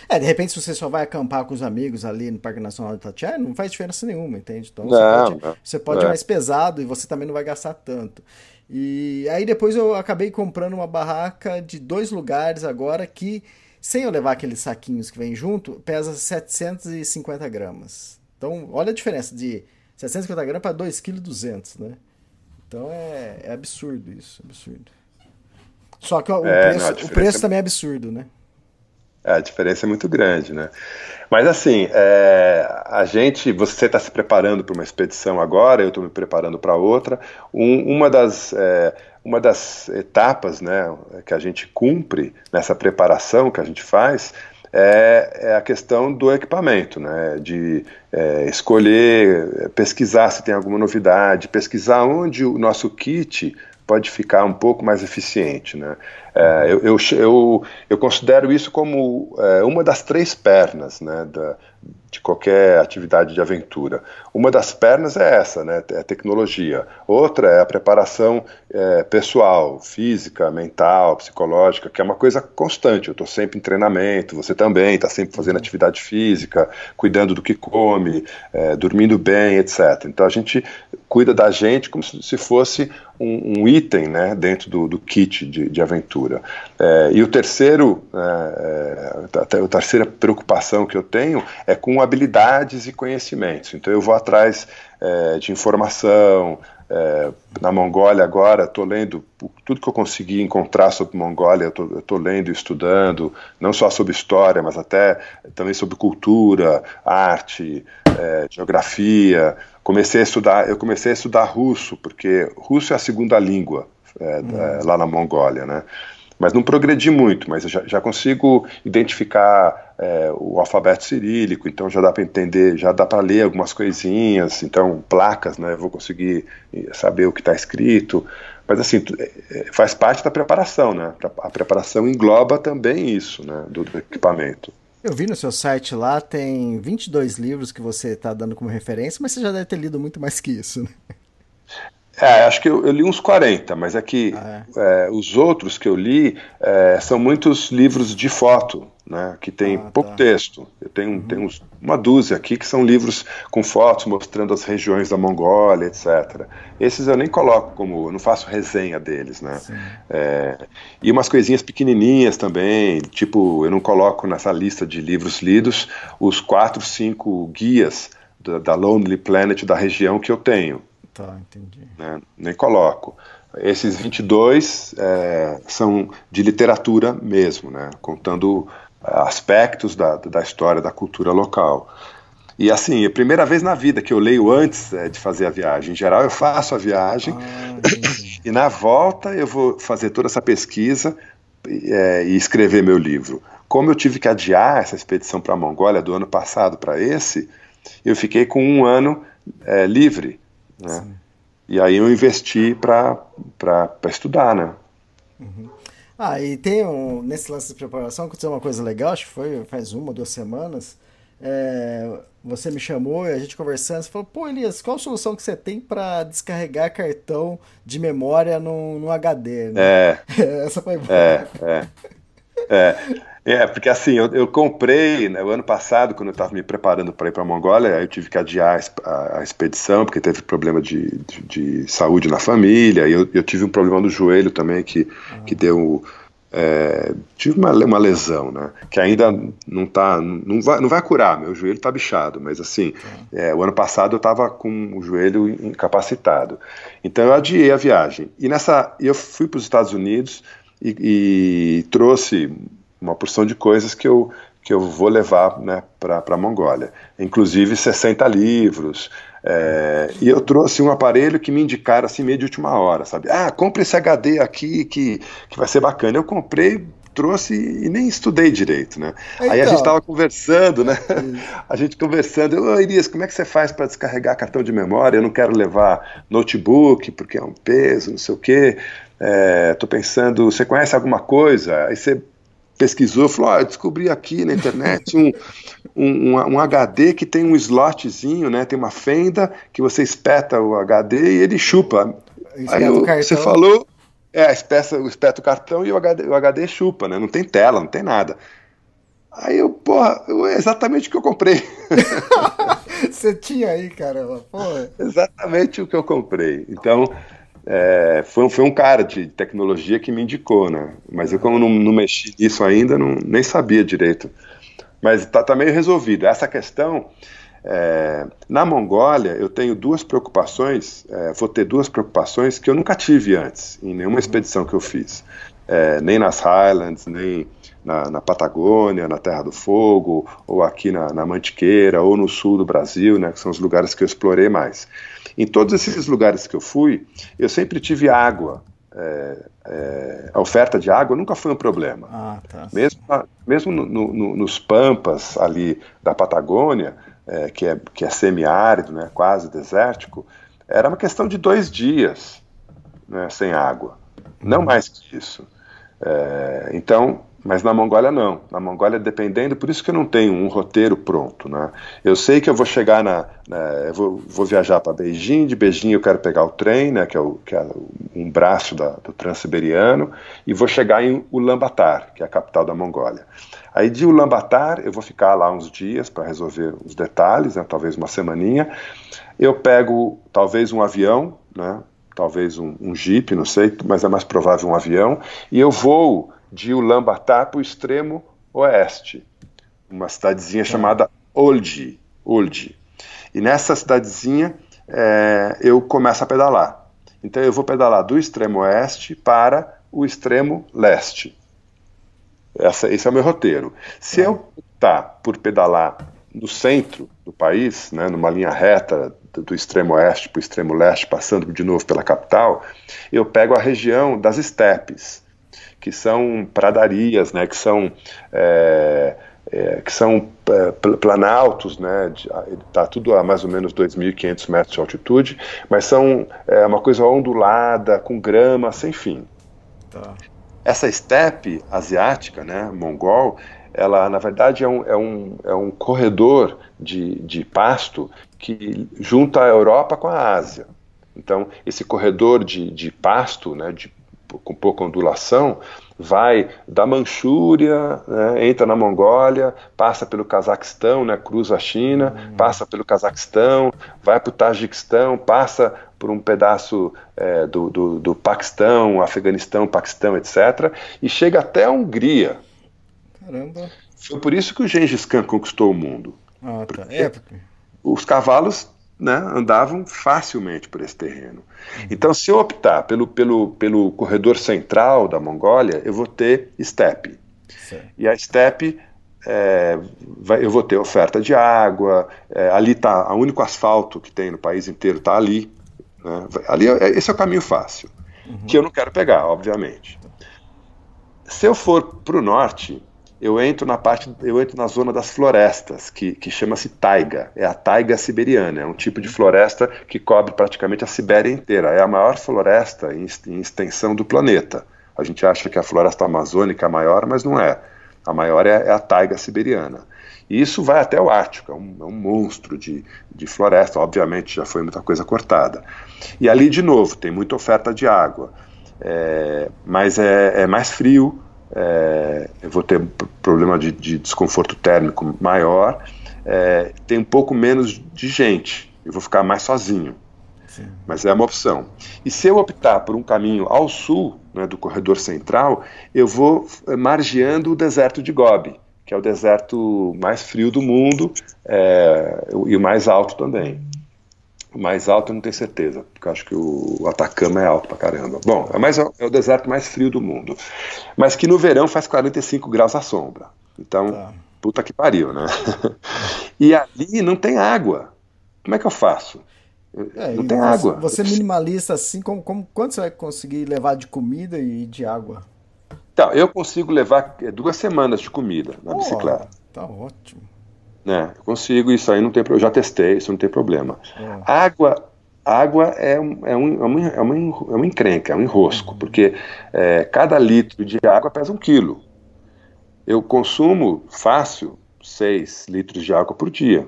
É, de repente, se você só vai acampar com os amigos ali no Parque Nacional de Itatiaia, não faz diferença nenhuma, entende? Então você não, pode, não. Você pode é. ir mais pesado e você também não vai gastar tanto. E aí depois eu acabei comprando uma barraca de dois lugares agora que, sem eu levar aqueles saquinhos que vem junto, pesa 750 gramas. Então, olha a diferença de 750 gramas para 2,2 kg, né? Então é, é absurdo isso, absurdo. Só que o, é, preço, não, o preço também é absurdo, né? A diferença é muito grande, né? Mas assim, é, a gente, você está se preparando para uma expedição agora, eu estou me preparando para outra. Um, uma, das, é, uma das etapas né, que a gente cumpre nessa preparação que a gente faz é, é a questão do equipamento, né, de é, escolher, pesquisar se tem alguma novidade, pesquisar onde o nosso kit pode ficar um pouco mais eficiente. Né? É, eu, eu, eu, eu, considero isso como é, uma das três pernas né, da, de qualquer atividade de aventura. Uma das pernas é essa, né, é a tecnologia. Outra é a preparação é, pessoal, física, mental, psicológica, que é uma coisa constante. Eu estou sempre em treinamento, você também está sempre fazendo atividade física, cuidando do que come, é, dormindo bem, etc. Então a gente cuida da gente como se fosse um, um item né, dentro do, do kit de, de aventura. É, e o terceiro, é, é, a terceira preocupação que eu tenho é com habilidades e conhecimentos. Então eu vou atrás é, de informação. É, na Mongólia agora, estou lendo tudo que eu consegui encontrar sobre Mongólia, eu estou lendo e estudando, não só sobre história, mas até também sobre cultura, arte, é, geografia. Comecei a estudar, eu comecei a estudar russo, porque russo é a segunda língua é, hum. lá na Mongólia, né? Mas não progredi muito, mas eu já, já consigo identificar é, o alfabeto cirílico, então já dá para entender, já dá para ler algumas coisinhas, então placas, né, vou conseguir eh, saber o que está escrito, mas assim, eh, faz parte da preparação, né, a preparação engloba também isso, né, do, do equipamento. Eu vi no seu site lá, tem 22 livros que você está dando como referência, mas você já deve ter lido muito mais que isso, né? É, acho que eu, eu, li uns 40, mas é que ah, é. É, os outros que eu li é, são muitos livros de foto, né, que tem ah, pouco tá. texto. Eu tenho, uhum. tenho uns, uma dúzia aqui que são livros com fotos mostrando as regiões da Mongólia, etc. Esses eu nem coloco como, eu não faço resenha deles, né. É, e umas coisinhas pequenininhas também, tipo, eu não coloco nessa lista de livros lidos os quatro, cinco guias da, da Lonely Planet da região que eu tenho. Tá, entendi. Né? Nem coloco. Esses 22 é, são de literatura mesmo, né? contando é, aspectos da, da história da cultura local. E assim, é a primeira vez na vida que eu leio antes é, de fazer a viagem. Em geral, eu faço a viagem ah, e na volta eu vou fazer toda essa pesquisa é, e escrever meu livro. Como eu tive que adiar essa expedição para a Mongólia do ano passado para esse, eu fiquei com um ano é, livre né? E aí eu investi para estudar, né? Uhum. Ah, e tem um, nesse lance de preparação aconteceu uma coisa legal, acho que foi faz uma, duas semanas. É, você me chamou e a gente conversando, você falou, pô Elias, qual a solução que você tem para descarregar cartão de memória no, no HD? Né? É. Essa foi boa. É, é. é. É, porque assim, eu, eu comprei, né, o ano passado, quando eu estava me preparando para ir para a Mongólia, eu tive que adiar a, a, expedição, porque teve problema de, de, de saúde na família, e eu, eu, tive um problema no joelho também, que, que deu. É, tive uma, uma lesão, né? Que ainda não tá. Não vai, não vai curar, meu joelho tá bichado, mas assim, uhum. é, o ano passado eu estava com o joelho incapacitado. Então eu adiei a viagem. E nessa. Eu fui para os Estados Unidos e, e trouxe uma porção de coisas que eu, que eu vou levar né, para a Mongólia, inclusive 60 livros. É, e eu trouxe um aparelho que me indicaram assim meio de última hora, sabe? Ah, compre esse HD aqui que, que vai ser bacana. Eu comprei, trouxe e nem estudei direito, né? Então. Aí a gente estava conversando, né? a gente conversando, ô Irias, como é que você faz para descarregar cartão de memória? Eu não quero levar notebook porque é um peso, não sei o quê. Estou é, pensando, você conhece alguma coisa? Aí você pesquisou, falou: ah, eu descobri aqui na internet um, um, um, HD que tem um slotzinho, né? Tem uma fenda que você espeta o HD e ele chupa. Aí eu, você falou, é, espeta, espeta o cartão e o HD, o HD chupa, né? Não tem tela, não tem nada. Aí eu, porra, é exatamente o que eu comprei. Você tinha aí, caramba, porra. Exatamente o que eu comprei. Então, é, foi, foi um cara de tecnologia que me indicou, né? Mas eu, como não, não mexi nisso ainda, não, nem sabia direito. Mas está tá meio resolvido. Essa questão, é, na Mongólia, eu tenho duas preocupações, é, vou ter duas preocupações que eu nunca tive antes, em nenhuma expedição que eu fiz. É, nem nas Highlands, nem na, na, Patagônia, na Terra do Fogo, ou aqui na, na Mantiqueira, ou no sul do Brasil, né, que são os lugares que eu explorei mais. Em todos esses lugares que eu fui, eu sempre tive água. É, é, a oferta de água nunca foi um problema. Ah, tá. Mesmo, mesmo no, no, nos pampas ali da Patagônia, é, que é, que é semiárido, né, quase desértico, era uma questão de dois dias né, sem água, não uhum. mais que isso. É, então, mas na Mongólia não. Na Mongólia, dependendo, por isso que eu não tenho um roteiro pronto. Né? Eu sei que eu vou chegar na. na eu vou, vou viajar para Beijing, de Beijing eu quero pegar o trem, né, que, é o, que é um braço da, do Transiberiano, e vou chegar em Ulaanbaatar, que é a capital da Mongólia. Aí de Ulaanbaatar eu vou ficar lá uns dias para resolver os detalhes, né, talvez uma semaninha. Eu pego talvez um avião, né, talvez um, um jeep, não sei, mas é mais provável um avião, e eu vou de Ulaanbaatar para o extremo oeste, uma cidadezinha tá. chamada Oldi. Oldi. E nessa cidadezinha é, eu começo a pedalar. Então eu vou pedalar do extremo oeste para o extremo leste. Essa, esse é o meu roteiro. Se eu optar por pedalar no centro do país, né, numa linha reta do, do extremo oeste para o extremo leste, passando de novo pela capital, eu pego a região das estepes que são pradarias, né, que são é, é, que são é, planaltos, né, está tudo a mais ou menos 2.500 metros de altitude, mas são é, uma coisa ondulada, com grama, sem fim. Tá. Essa estepe asiática, né, mongol, ela na verdade é um, é um, é um corredor de, de pasto que junta a Europa com a Ásia. Então, esse corredor de, de pasto, né, de, com pouca ondulação, vai da Manchúria, né, entra na Mongólia, passa pelo Cazaquistão, né, cruza a China, uhum. passa pelo Cazaquistão, vai para o Tajiquistão, passa por um pedaço é, do, do, do Paquistão, Afeganistão, Paquistão, etc., e chega até a Hungria. Caramba! Foi por isso que o Gengis Khan conquistou o mundo. Ah, tá. É, porque... Os cavalos né, andavam facilmente por esse terreno. Então, se eu optar pelo, pelo, pelo corredor central da Mongólia, eu vou ter steppe. E a steppe, é, vai, eu vou ter oferta de água, é, ali está, o único asfalto que tem no país inteiro está ali. Né, ali é, esse é o caminho fácil, uhum. que eu não quero pegar, obviamente. Se eu for para o norte, eu entro na parte, eu entro na zona das florestas, que, que chama-se taiga, é a taiga siberiana, é um tipo de floresta que cobre praticamente a Sibéria inteira, é a maior floresta em, em extensão do planeta. A gente acha que a floresta amazônica é a maior, mas não é. A maior é, é a taiga siberiana. E isso vai até o Ártico, é um, é um monstro de, de floresta, obviamente já foi muita coisa cortada. E ali, de novo, tem muita oferta de água, é, mas é, é mais frio, é, eu vou ter problema de, de desconforto térmico maior, é, tem um pouco menos de gente, eu vou ficar mais sozinho. Sim. Mas é uma opção. E se eu optar por um caminho ao sul, né, do corredor central, eu vou margeando o deserto de Gobi, que é o deserto mais frio do mundo é, e o mais alto também. Mais alto eu não tenho certeza, porque eu acho que o Atacama é alto pra caramba. Bom, é, mais, é o deserto mais frio do mundo. Mas que no verão faz 45 graus à sombra. Então, tá. puta que pariu, né? e ali não tem água. Como é que eu faço? É, não tem você, água. Você minimalista assim, como, como, quanto você vai conseguir levar de comida e de água? Então, eu consigo levar é, duas semanas de comida na oh, bicicleta. Tá ótimo. Né? Eu consigo, isso aí não tem problema. Eu já testei, isso não tem problema. É. Água, água é, um, é, um, é, uma, é, uma, é uma encrenca, é um enrosco, uhum. porque é, cada litro de água pesa um quilo. Eu consumo fácil 6 litros de água por dia.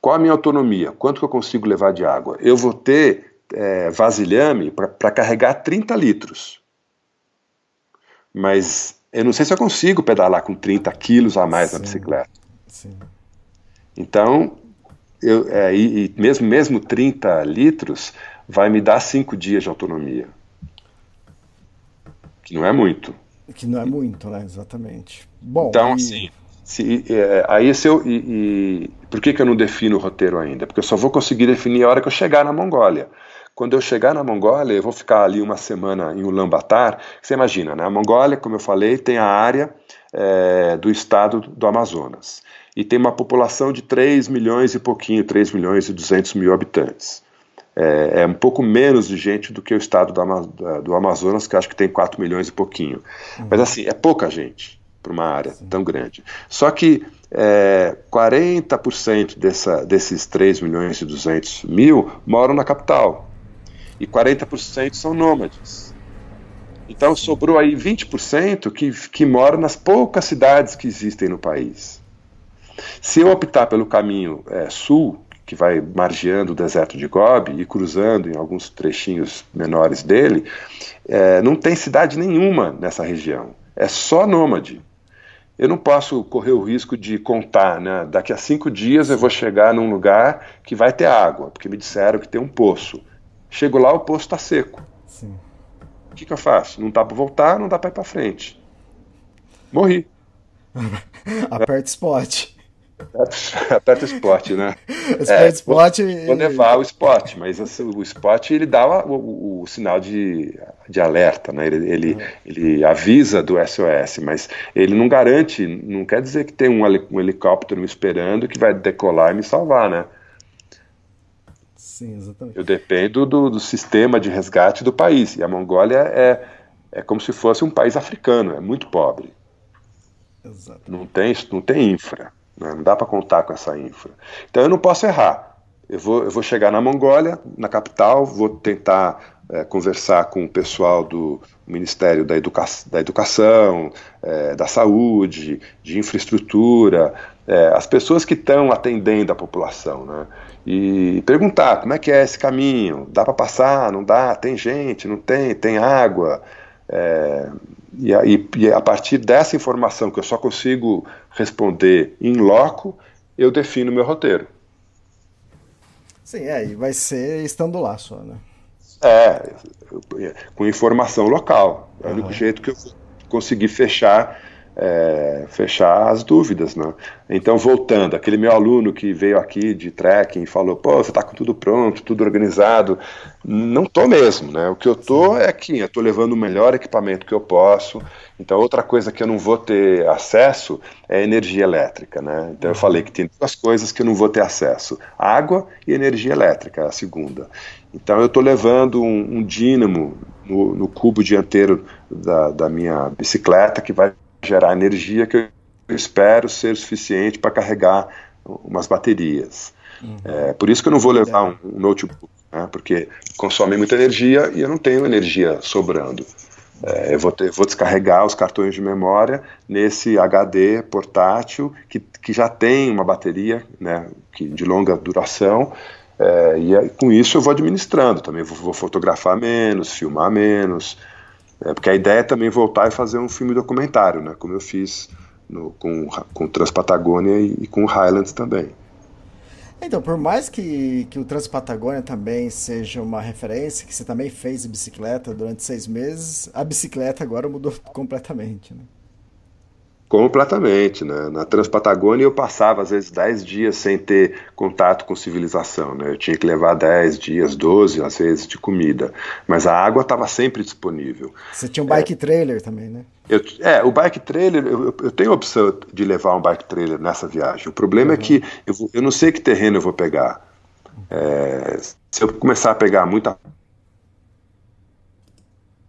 Qual a minha autonomia? Quanto que eu consigo levar de água? Eu vou ter é, vasilhame para carregar 30 litros. Mas eu não sei se eu consigo pedalar com 30 quilos a mais sim, na bicicleta. Sim. Então, eu, é, e, e, mesmo, mesmo 30 litros vai me dar 5 dias de autonomia. Que não é muito. Que não é muito, né? Exatamente. Bom, então, e... assim, se, é, aí se eu. E, e, por que, que eu não defino o roteiro ainda? Porque eu só vou conseguir definir a hora que eu chegar na Mongólia. Quando eu chegar na Mongólia, eu vou ficar ali uma semana em Ulaanbaatar. Você imagina, né? A Mongólia, como eu falei, tem a área é, do estado do Amazonas. E tem uma população de 3 milhões e pouquinho, 3 milhões e 200 mil habitantes. É, é, um pouco menos de gente do que o estado do, do Amazonas, que acho que tem 4 milhões e pouquinho. Uhum. Mas assim, é pouca gente para uma área Sim. tão grande. Só que é, 40% dessa, desses 3 milhões e 200 mil moram na capital e 40% são nômades. Então sobrou aí 20% que, que moram nas poucas cidades que existem no país. Se eu optar pelo caminho é, sul, que vai margeando o deserto de Gobi e cruzando em alguns trechinhos menores dele, é, não tem cidade nenhuma nessa região. É só nômade. Eu não posso correr o risco de contar, né? Daqui a cinco dias eu vou chegar num lugar que vai ter água, porque me disseram que tem um poço. Chego lá, o poço está seco. Sim. O que, que eu faço? Não dá para voltar, não dá para ir para frente. Morri. Aperta spot. Aperta o spot, né? Aperta é, spot vou, vou levar o spot, mas o spot ele dá o, o, o, sinal de, de alerta, né? Ele, ele, ele, avisa do SOS, mas ele não garante, não quer dizer que tem um, um helicóptero me esperando que vai decolar e me salvar, né? Sim, exatamente. Eu dependo do, do sistema de resgate do país. E a Mongólia é, é como se fosse um país africano, é muito pobre. Não tem, não tem infra. Né? Não dá para contar com essa infra. Então eu não posso errar. Eu vou, eu vou chegar na Mongólia, na capital, vou tentar é, conversar com o pessoal do Ministério da, Educa da Educação, é, da Saúde, de Infraestrutura, é, as pessoas que estão atendendo a população, né? E perguntar como é que é esse caminho, dá para passar, não dá, tem gente, não tem, tem água, é, e, a, e, a partir dessa informação que eu só consigo responder em loco, eu defino meu roteiro. Sim, é, e vai ser estando lá só, né? É, com informação local. É o único jeito que eu consegui fechar é, fechar as dúvidas, né? Então, voltando, aquele meu aluno que veio aqui de trekking e falou, pô, você está com tudo pronto, tudo organizado, não tô mesmo, né? O que eu tô é aqui, eu tô levando o melhor equipamento que eu posso. Então, outra coisa que eu não vou ter acesso é energia elétrica, né? Então, eu falei que tem duas coisas que eu não vou ter acesso: água e energia elétrica, a segunda. Então, eu tô levando um, um dínamo no, no, cubo dianteiro da, da minha bicicleta que vai gerar energia que eu espero ser suficiente para carregar umas baterias. Uhum. É, por isso que eu não vou levar um, um notebook, né, porque consome muita energia e eu não tenho energia sobrando. É, eu vou, ter, vou, descarregar os cartões de memória nesse HD portátil que, que já tem uma bateria né, que, de longa duração. É, e com isso eu vou administrando também. Vou, vou fotografar menos, filmar menos. É, porque a ideia é também voltar e fazer um filme documentário, né? Como eu fiz no, com, com Transpatagônia e, e com Highlands também. Então, por mais que, que o Transpatagônia também seja uma referência, que você também fez bicicleta durante seis meses, a bicicleta agora mudou completamente, né? Completamente, né? Na Transpatagônia eu passava às vezes 10 dias sem ter contato com civilização, né? Eu tinha que levar 10 dias, 12 às vezes de comida, mas a água estava sempre disponível. Você tinha um bike é, trailer também, né? Eu, é, o bike trailer, eu, eu, tenho a opção de levar um bike trailer nessa viagem. O problema é uhum. é que eu, vou, eu, não sei que terreno eu vou pegar. É, se eu começar a pegar muita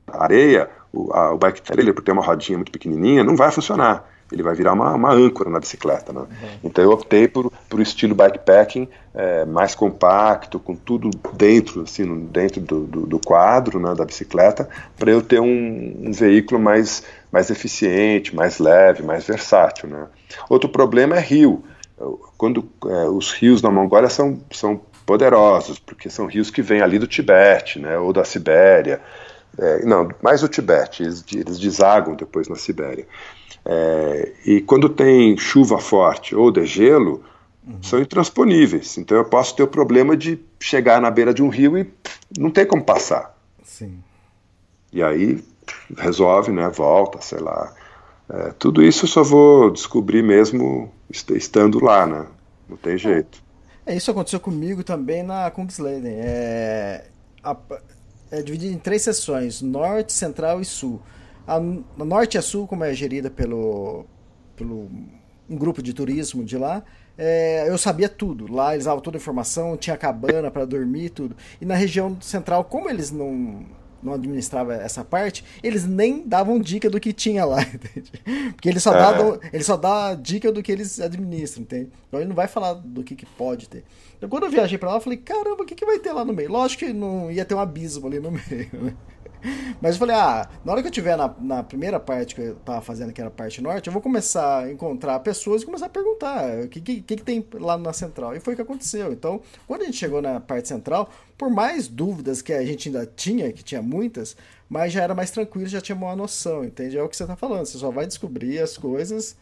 areia, o, a, o bike trailer, por ter uma rodinha muito pequenininha, não vai funcionar ele vai virar uma, uma âncora na bicicleta. Né? Uhum. Então eu optei por, por estilo bikepacking é, mais compacto, com tudo dentro, assim, dentro do, do, do quadro né, da bicicleta, para eu ter um, um, veículo mais, mais eficiente, mais leve, mais versátil. Né? Outro problema é rio. Quando é, os rios na Mongólia são, são poderosos, porque são rios que vêm ali do Tibete, né, ou da Sibéria. É, não, mais o Tibete, eles, eles desagam depois na Sibéria. É, e quando tem chuva forte ou degelo, uhum. são intransponíveis. Então eu posso ter o problema de chegar na beira de um rio e não tem como passar. Sim. E aí resolve, né? Volta, sei lá. É, tudo isso eu só vou descobrir mesmo estando lá, né? Não tem jeito. É, isso aconteceu comigo também na Kungsleden. É, é dividido em três seções: norte, central e sul. A, a Norte e a Sul, como é gerida pelo, pelo um grupo de turismo de lá, é, eu sabia tudo. Lá eles davam toda a informação, tinha cabana para dormir, tudo. E na região central, como eles não, não administravam essa parte, eles nem davam dica do que tinha lá, entende? Porque ele só, dá, é. ele só dá dica do que eles administram, entende? Então ele não vai falar do que, que pode ter. Então quando eu viajei para lá, eu falei, caramba, o que, que vai ter lá no meio? Lógico que não ia ter um abismo ali no meio, né? Mas eu falei, ah, na hora que eu tiver na, na primeira parte que eu tava fazendo, que era a parte norte, eu vou começar a encontrar pessoas e começar a perguntar o que, que, que, tem lá na central. E foi o que aconteceu. Então, quando a gente chegou na parte central, por mais dúvidas que a gente ainda tinha, que tinha muitas, mas já era mais tranquilo, já tinha uma noção, entende? É o que você tá falando, você só vai descobrir as coisas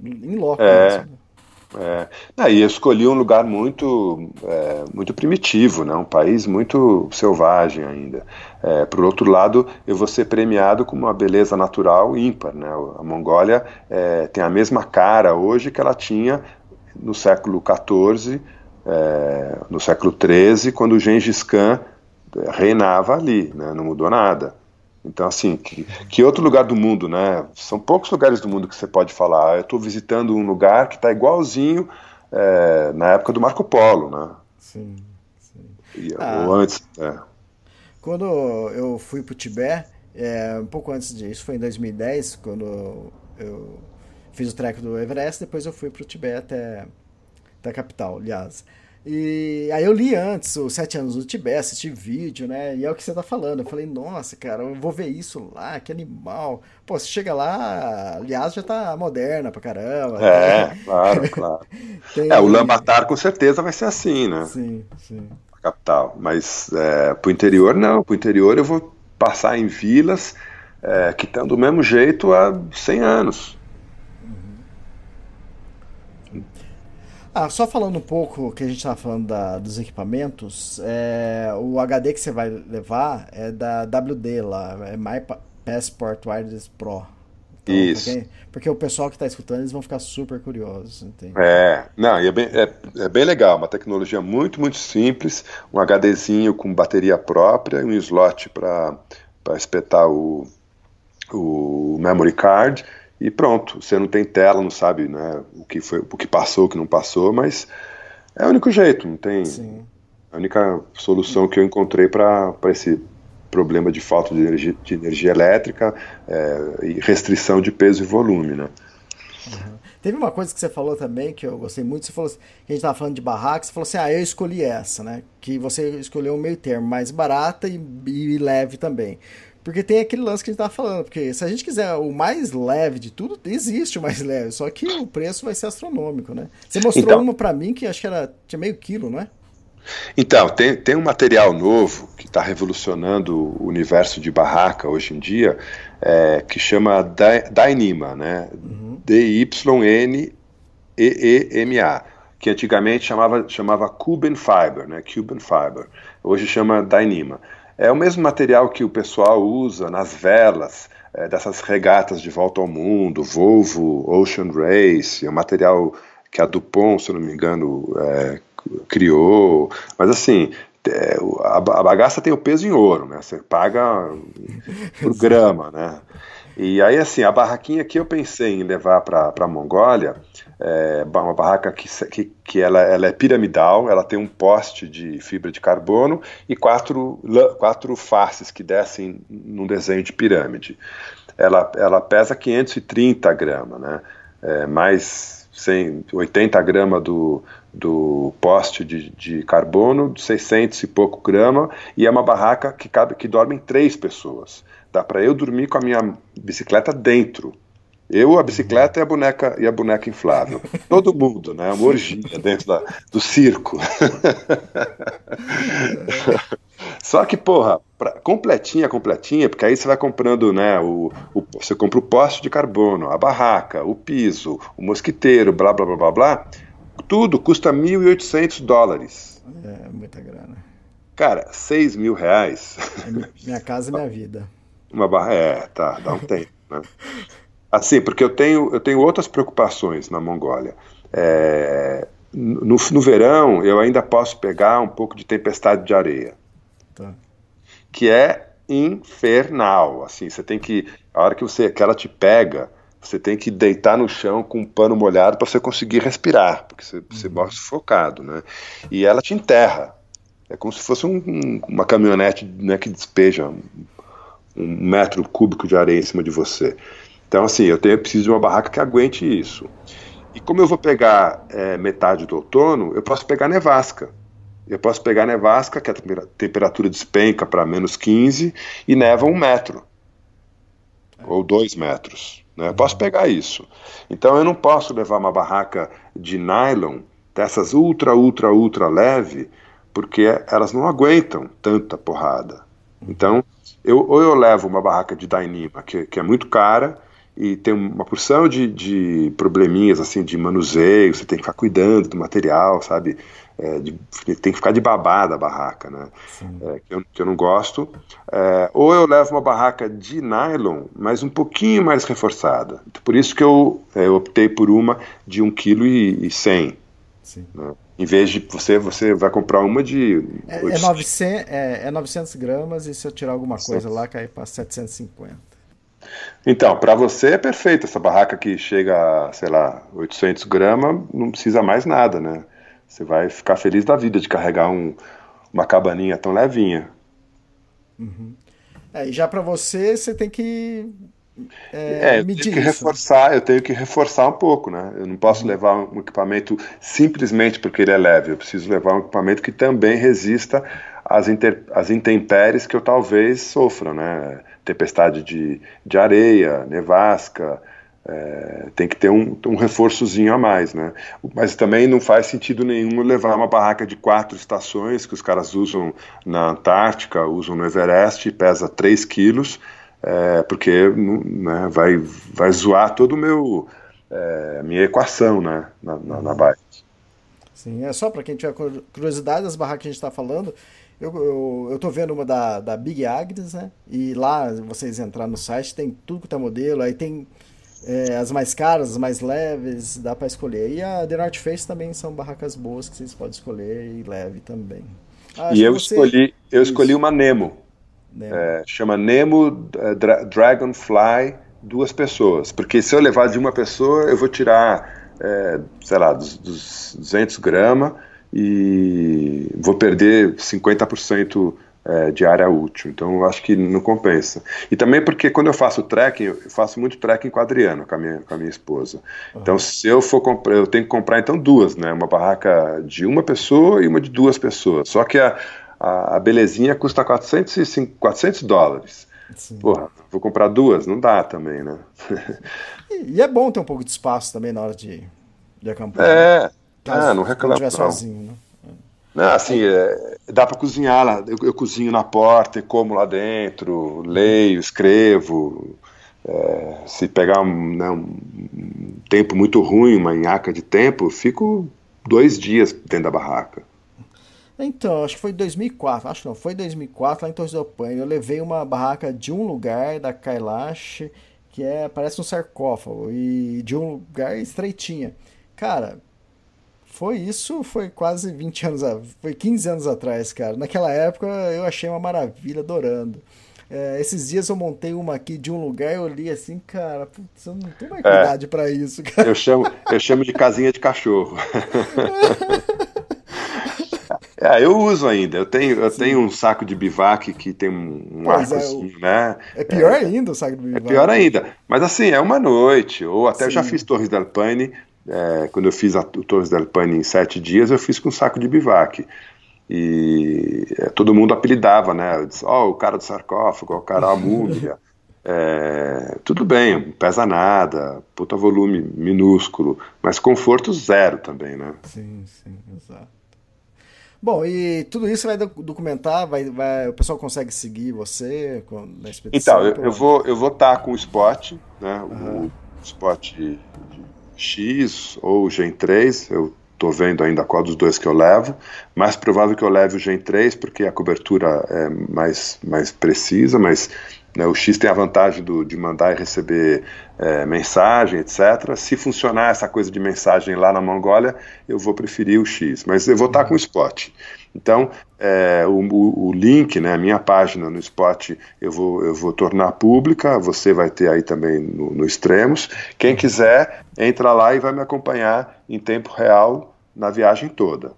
em loco. É. Mesmo. É. Ah, e eu escolhi um lugar muito, é, muito primitivo, né? um país muito selvagem ainda. É, por outro lado, eu vou ser premiado com uma beleza natural ímpar. Né? A Mongólia é, tem a mesma cara hoje que ela tinha no século XIV, é, no século XIII, quando Gengis Khan reinava ali, né? não mudou nada. Então, assim, que, que, outro lugar do mundo, né? São poucos lugares do mundo que você pode falar. Eu estou visitando um lugar que está igualzinho é, na época do Marco Polo, né? Sim, sim. E, ah, ou antes. É. Quando eu fui para o Tibete, é, um pouco antes disso, foi em 2010, quando eu fiz o trek do Everest, depois eu fui para o Tibete até, até a capital, aliás. E aí eu li antes, os sete anos do Tibete, assisti vídeo, né? E é o que você tá falando. Eu falei, nossa, cara, eu vou ver isso lá, que animal. Pô, você chega lá, aliás, já tá moderna pra caramba. É, claro, claro. Tem... É, o Lambatar com certeza vai ser assim, né? Sim, sim. A capital. Mas é, pro interior, não. Pro interior eu vou passar em vilas é, que estão do mesmo jeito há 100 anos. Ah, só falando um pouco que a gente estava falando da, dos equipamentos, é, o HD que você vai levar é da WD lá, é My Passport Wireless Pro. Então, Isso. Porque, porque, o pessoal que está escutando, eles vão ficar super curiosos. Entende? É, não, é bem, é, é bem legal, uma tecnologia muito, muito simples, um HDzinho com bateria própria e um slot para espetar o, o memory card e pronto. Você não tem tela, não sabe né, o que foi, o que passou, o que não passou, mas é o único jeito, não tem. Sim. A única solução que eu encontrei para esse problema de falta de energia, de energia elétrica é, e restrição de peso e volume, né? Uhum. Teve uma coisa que você falou também que eu gostei muito. Você falou assim, que a gente estava falando de barraca, você falou assim: ah, eu escolhi essa, né? Que você escolheu um meio termo, mais barata e, e leve também. Porque tem aquele lance que a gente tava falando, porque se a gente quiser o mais leve de tudo, existe o mais leve, só que o preço vai ser astronômico, né? Você mostrou então, uma para mim que acho que era tinha meio quilo, não é? Então, tem, tem um material novo que está revolucionando o universo de barraca hoje em dia, é, que chama Dynima, né? Uhum. D-Y-N-E-E-M-A, que antigamente chamava, chamava Cuban Fiber, né? Cuban Fiber. Hoje chama Dynima. É o mesmo material que o pessoal usa nas velas é, dessas regatas de volta ao mundo, Volvo, Ocean Race, é um material que a Dupont, se não me engano, é, criou. Mas assim, é, a, a bagaça tem o peso em ouro, né? Você paga por grama, né? E aí, assim, a barraquinha que eu pensei em levar para a Mongólia, é uma barraca que, que, que ela, ela, é piramidal, ela tem um poste de fibra de carbono e quatro, quatro faces que descem num desenho de pirâmide. Ela, ela pesa 530 gramas, né? É, mais 100, 80 gramas do, do poste de, de carbono, 600 e pouco grama, e é uma barraca que, cabe, que dormem três pessoas. Dá para eu dormir com a minha bicicleta dentro. Eu, a bicicleta e a boneca, e a boneca inflável. Todo mundo, né? Uma orgia dentro da, do circo. Só que, porra, pra, completinha, completinha, porque aí você vai comprando, né? O, o, você compra o poste de carbono, a barraca, o piso, o mosquiteiro, blá, blá, blá, blá, blá. Tudo custa 1.800 dólares. É, muita grana. Cara, 6 mil reais. É minha casa e minha vida. Uma barra, é, tá, dá um tempo, né? Assim, porque eu tenho, eu tenho outras preocupações na Mongólia. É, no, no verão, eu ainda posso pegar um pouco de tempestade de areia. Tá. Que é infernal, assim, você tem que, a hora que, você, que ela te pega, você tem que deitar no chão com um pano molhado para você conseguir respirar, porque você, você uhum. morre sufocado, né? E ela te enterra. É como se fosse um, uma caminhonete né, que despeja um metro cúbico de areia em cima de você. Então, assim, eu, tenho, eu preciso de uma barraca que aguente isso. E como eu vou pegar é, metade do outono, eu posso pegar nevasca. Eu posso pegar nevasca, que a temperatura despenca para menos 15 e neva um metro. Ou dois metros. Né? Eu posso pegar isso. Então eu não posso levar uma barraca de nylon, dessas ultra, ultra, ultra leve, porque elas não aguentam tanta porrada. Então, eu, ou eu levo uma barraca de Dainima, que, que é muito cara, e tem uma porção de, de probleminhas assim de manuseio, você tem que ficar cuidando do material, sabe? É, de, tem que ficar de babada a barraca, né? É, que, eu, que, eu, não gosto. É, ou eu levo uma barraca de nylon, mas um pouquinho mais reforçada. Por isso que eu, é, eu optei por uma de 1,1 kg. Né? Em vez de você, você vai comprar uma de. É, é, 900, é, é 900 gramas e se eu tirar alguma coisa lá, cai para 750. Então, para você é perfeito. Essa barraca que chega a, sei lá, 800 gramas, não precisa mais nada, né? Você vai ficar feliz da vida de carregar um, uma cabaninha tão levinha. Uhum. É, e já para você, você tem que é, é eu tenho que isso. reforçar, eu tenho que reforçar um pouco, né? Eu não posso uhum. levar um equipamento simplesmente porque ele é leve. Eu preciso levar um equipamento que também resista às, inter, às intempéries que eu talvez sofra, né? Tempestade de, de areia, nevasca, é, tem que ter um, um reforçozinho a mais, né? Mas também não faz sentido nenhum levar uma barraca de quatro estações que os caras usam na Antártica, usam no Everest, pesa 3 quilos, é, porque né, vai, vai zoar todo o meu é, minha equação, né, na, na, na bike. Sim, é só para quem tiver curiosidade das barracas que a gente está falando. Eu, eu, eu tô vendo uma da, da Big Agnes, né? E lá vocês entrar no site tem tudo que tá modelo, aí tem é, as mais caras, as mais leves, dá para escolher. E a The North Face também são barracas boas que vocês podem escolher e leve também. Ah, e eu você... escolhi, eu escolhi uma Nemo. É, chama Nemo é, Dra Dragonfly duas pessoas, porque se eu levar de uma pessoa eu vou tirar, é, sei lá, dos, dos 200 gramas e vou perder 50% é, de área útil. Então eu acho que não compensa. E também porque quando eu faço trekking, eu faço muito trekking com a Adriana, com a minha, com a minha esposa. Uhum. Então se eu for comprar, eu tenho que comprar então duas, né? Uma barraca de uma pessoa e uma de duas pessoas. Só que a, a, a belezinha custa 400, 400 dólares. Sim. Porra, vou comprar duas? Não dá também, né? e, e, é bom ter um pouco de espaço também na hora de, de acampar. É, né? ah, não reclamo. Não. sozinho, né? Não, assim, é, dá para cozinhar lá. Eu, eu, cozinho na porta e como lá dentro, leio, escrevo. É, se pegar um, né, um, tempo muito ruim, uma enhaca de tempo, fico dois dias dentro da barraca. Então, acho que foi 2004, acho que não, foi 2004 lá em Torres do Paine. Eu levei uma barraca de um lugar da Kailash, que é parece um sarcófago, e de um lugar estreitinha. Cara, foi isso, foi quase 20 anos, foi 15 anos atrás, cara. Naquela época eu achei uma maravilha, adorando. É, esses dias eu montei uma aqui de um lugar e eu li assim, cara, putz, eu não tenho mais é, idade pra isso, cara. Eu chamo, eu chamo de casinha de cachorro. É, eu uso ainda. Eu tenho, eu tenho um saco de bivac que tem um, um arcozinho, é, né? É pior é, ainda o saco de bivac. É pior ainda. Mas assim, é uma noite. Ou até Sim. eu já fiz Torres del Paine é, quando eu fiz a, o Torres del Paine em sete dias, eu fiz com um saco de bivac. E é, todo mundo apelidava, né? Disse, oh, o cara do sarcófago, o cara da múmia. É, tudo bem, pesa nada, puta volume minúsculo, mas conforto zero também, né? Sim, sim, exato. Bom, e tudo isso vai documentar, vai, vai, o pessoal consegue seguir você na expedição? Então, eu, eu vou eu vou estar com o Spot, né? Uhum. O Spot de, de X ou Gen 3, eu estou vendo ainda qual dos dois que eu levo. Mais provável que eu leve o Gen 3, porque a cobertura é mais, mais precisa, mas né, o X tem a vantagem do, de mandar e receber é, mensagem, etc. Se funcionar essa coisa de mensagem lá na Mongólia, eu vou preferir o X, mas eu vou estar com o Spot. Então, é, o, o, link, né, a minha página no Spot, eu vou, eu vou tornar pública, você vai ter aí também no, no Extremos. Quem quiser, entra lá e vai me acompanhar em tempo real na viagem toda.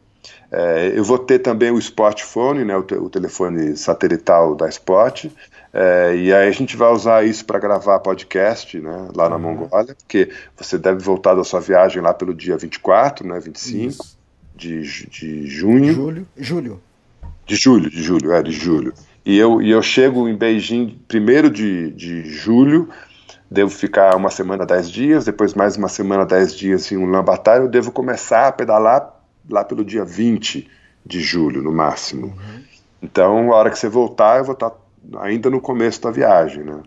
É, eu vou ter também o Spot Phone, né, o, te, o telefone satelital da Spot, é, e aí a gente vai usar isso para gravar podcast né, lá na uhum. Mongólia, porque você deve voltar da sua viagem lá pelo dia 24, né, 25. Isso de, de junho. Julho. Julho. De julho, de julho, é, de julho. E eu, e eu chego em Beijing primeiro de, de julho, devo ficar uma semana, dez dias, depois mais uma semana, dez dias em Ulaanbaatar, eu devo começar a pedalar lá pelo dia 20 de julho, no máximo. Uhum. Então, a hora que você voltar, eu vou estar ainda no começo da viagem, né?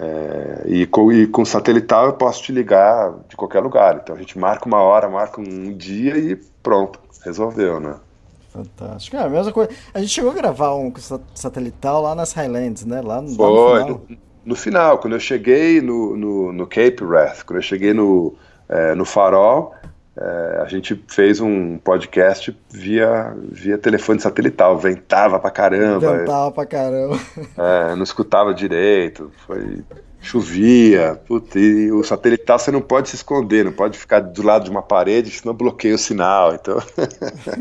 É, e, com, e com satelital eu posso te ligar de qualquer lugar. Então a gente marca uma hora, marca um dia e pronto, resolveu, né? Fantástico. É a mesma coisa. A gente chegou a gravar um satelital lá nas Highlands, né? Lá, no, Foi, no, final. No, no, final. quando eu cheguei no, no, no Cape Wrath, quando eu cheguei no, é, no Farol, é, a gente fez um podcast via, via telefone satelital, ventava pra caramba. Ventava pra caramba. É, não escutava direito, foi chovia, putz, e o satelital você não pode se esconder, não pode ficar do lado de uma parede, senão bloqueia o sinal. Então,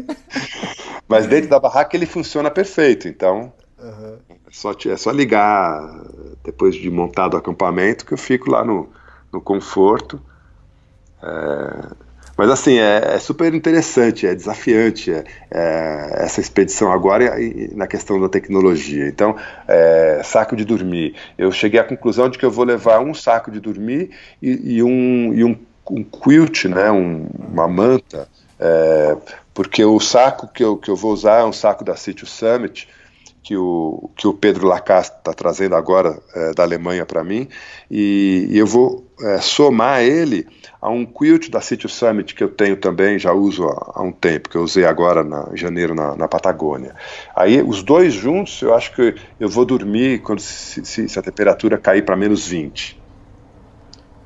mas dentro da barraca ele funciona perfeito, então uhum. é, só, é só ligar depois de montado o acampamento, que eu fico lá no, no conforto. É, mas assim, é, é, super interessante, é desafiante é, é essa expedição agora e, na questão da tecnologia. Então, é, saco de dormir. Eu cheguei à conclusão de que eu vou levar um saco de dormir e, e um, e um, um quilt, né, um, uma manta, é, porque o saco que eu, que eu vou usar é um saco da City Summit, que o, que o Pedro Lacasse está trazendo agora é, da Alemanha para mim, e, e, eu vou é, somar ele a um quilt da City Summit que eu tenho também, já uso há, há um tempo, que eu usei agora na, em janeiro na, na, Patagônia. Aí os dois juntos, eu acho que eu vou dormir quando se, se, se a temperatura cair para menos 20.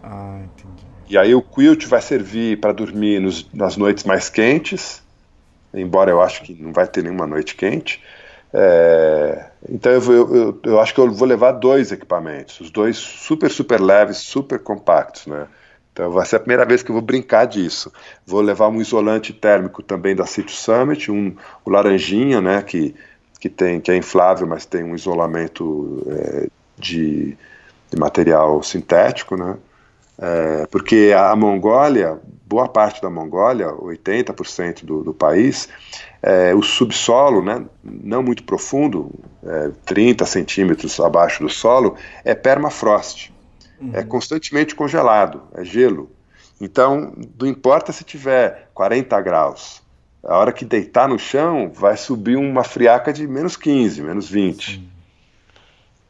Ah, entendi. E aí o quilt vai servir para dormir nos, nas noites mais quentes, embora eu acho que não vai ter nenhuma noite quente. É, então eu, eu, eu, acho que eu vou levar dois equipamentos, os dois super, super leves, super compactos, né? Então vai ser a primeira vez que eu vou brincar disso. Vou levar um isolante térmico também da City Summit, um o laranjinha, né? Que, que tem que é inflável, mas tem um isolamento é, de, de, material sintético, né? É, porque a Mongólia, boa parte da Mongólia, 80% do, do país, é, o subsolo, né, não muito profundo, é, 30 centímetros abaixo do solo, é permafrost. Uhum. É constantemente congelado, é gelo. Então, não importa se tiver 40 graus, a hora que deitar no chão, vai subir uma friaca de menos 15, menos 20. Sim.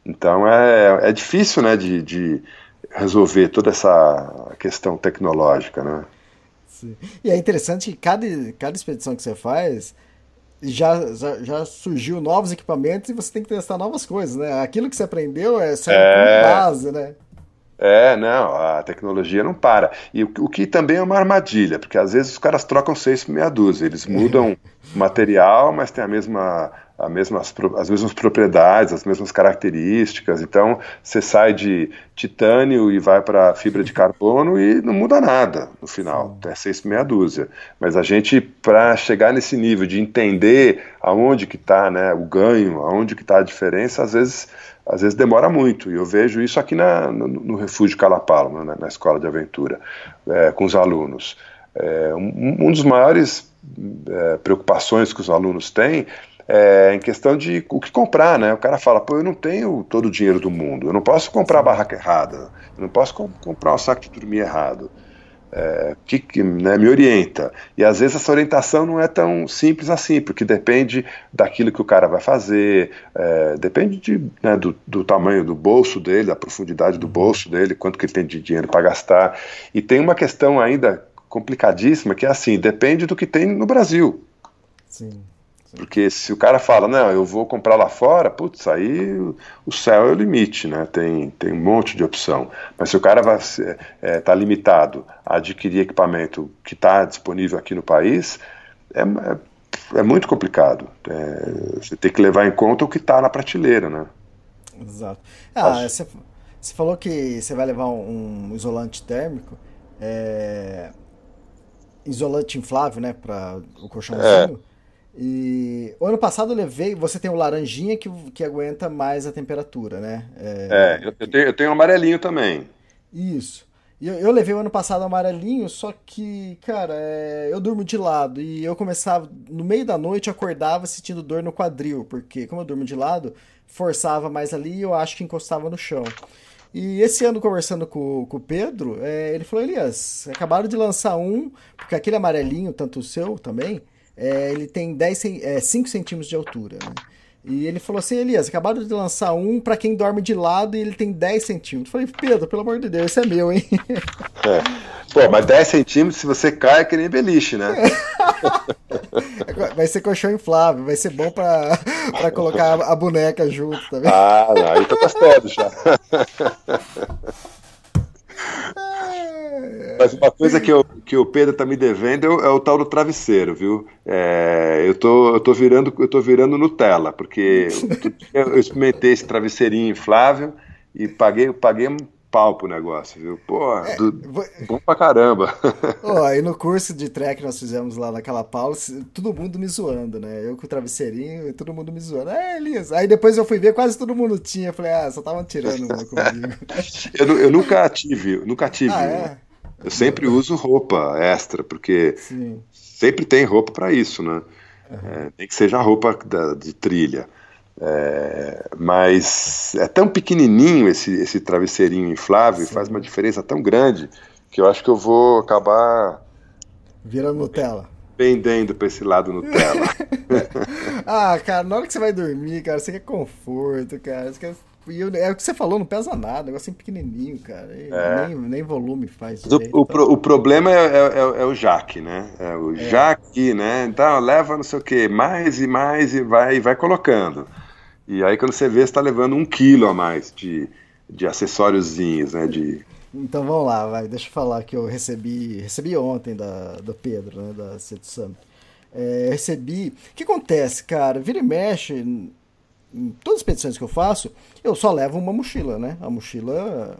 Então, é, é difícil né, de, de resolver toda essa questão tecnológica, né? Sim. E é interessante que cada, cada expedição que você faz já, já, já, surgiu novos equipamentos e você tem que testar novas coisas, né? Aquilo que você aprendeu é só é... base, né? É, não, a tecnologia não para. E o, o, que também é uma armadilha, porque às vezes os caras trocam seis por meia dúzia, eles mudam o material, mas tem a mesma a mesmas, as mesmas propriedades, as mesmas características. Então, você sai de titânio e vai para fibra de carbono e não muda nada no final. É seis meia dúzia. Mas a gente, para chegar nesse nível de entender aonde que está né, o ganho, aonde que está a diferença, às vezes, às vezes demora muito. E eu vejo isso aqui na, no, no Refúgio Calapalo, né, na escola de aventura, é, com os alunos. É, um, um, dos maiores é, preocupações que os alunos têm é, em questão de o que comprar, né? O cara fala, pô, eu não tenho todo o dinheiro do mundo, eu não posso comprar a barraca errada, eu não posso com, comprar um saco de dormir errado. É, que, que né, me orienta. E às vezes essa orientação não é tão simples assim, porque depende daquilo que o cara vai fazer, é, depende de, né, do, do, tamanho do bolso dele, da profundidade do bolso dele, quanto que ele tem de dinheiro para gastar. E tem uma questão ainda complicadíssima que é assim, depende do que tem no Brasil. Sim. Porque se o cara fala, não, eu vou comprar lá fora, putz, aí o céu é o limite, né? Tem, tem um monte de opção. Mas se o cara vai estar é, tá limitado a adquirir equipamento que está disponível aqui no país, é, é, é muito complicado. É, você tem que levar em conta o que está na prateleira, né? Exato. Ah, você, você falou que você vai levar um, um isolante térmico, é, isolante inflável, né, para o colchãozinho. É. E o ano passado eu levei. Você tem o laranjinha que, que aguenta mais a temperatura, né? É, é eu, eu, tenho, eu tenho o amarelinho também. Isso. Eu, eu levei o ano passado amarelinho, só que, cara, é, eu durmo de lado e eu começava, no meio da noite, eu acordava sentindo dor no quadril, porque como eu durmo de lado, forçava mais ali e eu acho que encostava no chão. E esse ano, conversando com, com o Pedro, é, ele falou: Elias, acabaram de lançar um, porque aquele amarelinho, tanto o seu também, é, ele tem 10, é, 5 centímetros de altura, né? E ele falou assim, Elias, acabaram de lançar um para quem dorme de lado e ele tem 10 centímetros. Eu falei, Pedro, pelo amor de Deus, esse é meu, hein? É. Pô, mas 10 centímetros, se você cai, é que nem beliche, né? vai ser colchão inflável, vai ser bom para colocar a boneca junto também. Ah, não, aí tô gostando já. Mas uma coisa que, eu, que o Pedro tá me devendo é o, é o tal do travesseiro, viu? É, eu, tô, eu, tô virando, eu tô virando Nutella, porque eu, eu experimentei esse travesseirinho inflável e paguei, paguei pau pro negócio, viu? Pô, é, do, bom pra caramba. Aí no curso de trek que nós fizemos lá naquela Paula, todo mundo me zoando, né? Eu com o travesseirinho e todo mundo me zoando. É, Elias. Aí depois eu fui ver, quase todo mundo tinha. Falei, ah, só estavam tirando uma comigo. eu, eu, nunca tive, nunca tive. Ah, é? Eu sempre uso roupa extra, porque Sim. sempre tem roupa para isso, né? Uhum. É, nem que seja roupa da, de trilha. É, mas é tão pequenininho esse, esse travesseirinho inflável, Sim. faz uma diferença tão grande que eu acho que eu vou acabar. Virando Nutella. Pendendo pra esse lado Nutella. ah, cara, na hora que você vai dormir, cara, você quer conforto, cara. Você quer e eu, é o que você falou, não pesa nada, negócio pequenininho, cara. É. Nem, nem volume faz. O, o, pro, o, problema é, é, é, é, o jaque, né? É o é. jaque, né? Então leva não sei o que, mais e mais e vai, vai colocando. E aí quando você vê, você está levando um quilo a mais de, de acessóriozinhos, né? De... Então vamos lá, vai. Deixa eu falar que eu recebi, recebi ontem da, do Pedro, né? Da City Summit. É, recebi. O que acontece, cara? Vira e mexe em todas as expedições que eu faço, eu só levo uma mochila, né? A mochila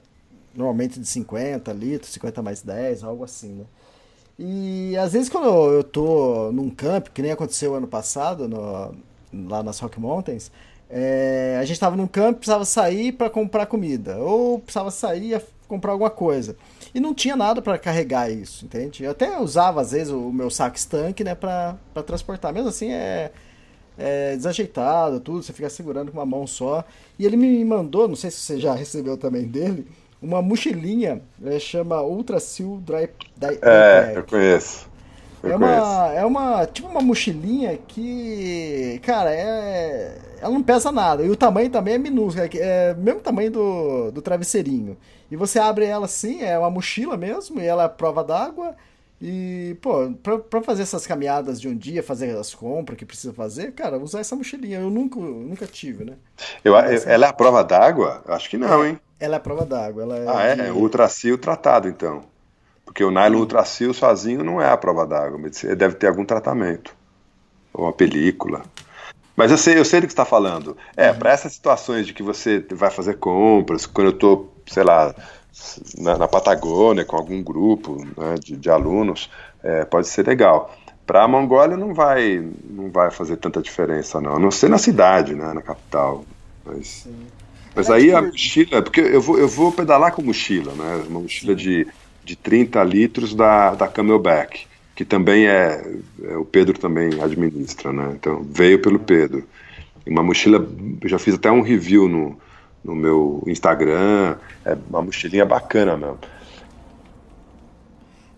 normalmente de 50 litros, 50 mais 10, algo assim, né? E às vezes quando eu tô num camp, que nem aconteceu ano passado, no, lá nas Rock Mountains, é, a gente estava num camp, precisava sair para comprar comida, ou precisava sair a comprar alguma coisa. E não tinha nada para carregar isso, entende? Eu até usava às vezes o meu saco estanque, né, para transportar. Mesmo assim é é, desajeitado, tudo, você fica segurando com uma mão só. E ele me mandou, não sei se você já recebeu também dele, uma mochilinha, é, chama Ultra Seal Dry, Dry É, eu conheço. Eu é uma, é uma, tipo uma mochilinha que, cara, é, ela não pesa nada. E o tamanho também é minúsculo, é, é mesmo tamanho do, do travesseirinho. E você abre ela assim, é uma mochila mesmo, e ela é prova d'água. E, pô, pra, pra fazer essas caminhadas de um dia, fazer as compras que precisa fazer, cara, usar essa mochilinha. Eu nunca, nunca tive, né? Eu, ela é a prova d'água? Acho que não, hein? Ela é a prova d'água. Ela é ah, é? De... é? Ultracil tratado, então. Porque o nylon Ultracil sozinho não é a prova d'água. Deve ter algum tratamento. Ou uma película. Mas eu sei, eu sei do que você está falando. É, uhum. para essas situações de que você vai fazer compras, quando eu tô, sei lá, na, na Patagônia com algum grupo né, de, de, alunos, é, pode ser legal. Para a Mongólia não vai, não vai fazer tanta diferença, não. A não ser na cidade, né, na capital. Mas, mas aí a mochila, porque eu vou, eu vou pedalar com mochila, né? Uma mochila de, de 30 litros da, da Camelback, que também é, é, o Pedro também administra, né? Então veio pelo Pedro. Uma mochila, já fiz até um review no, no meu Instagram. É uma mochilinha bacana mesmo.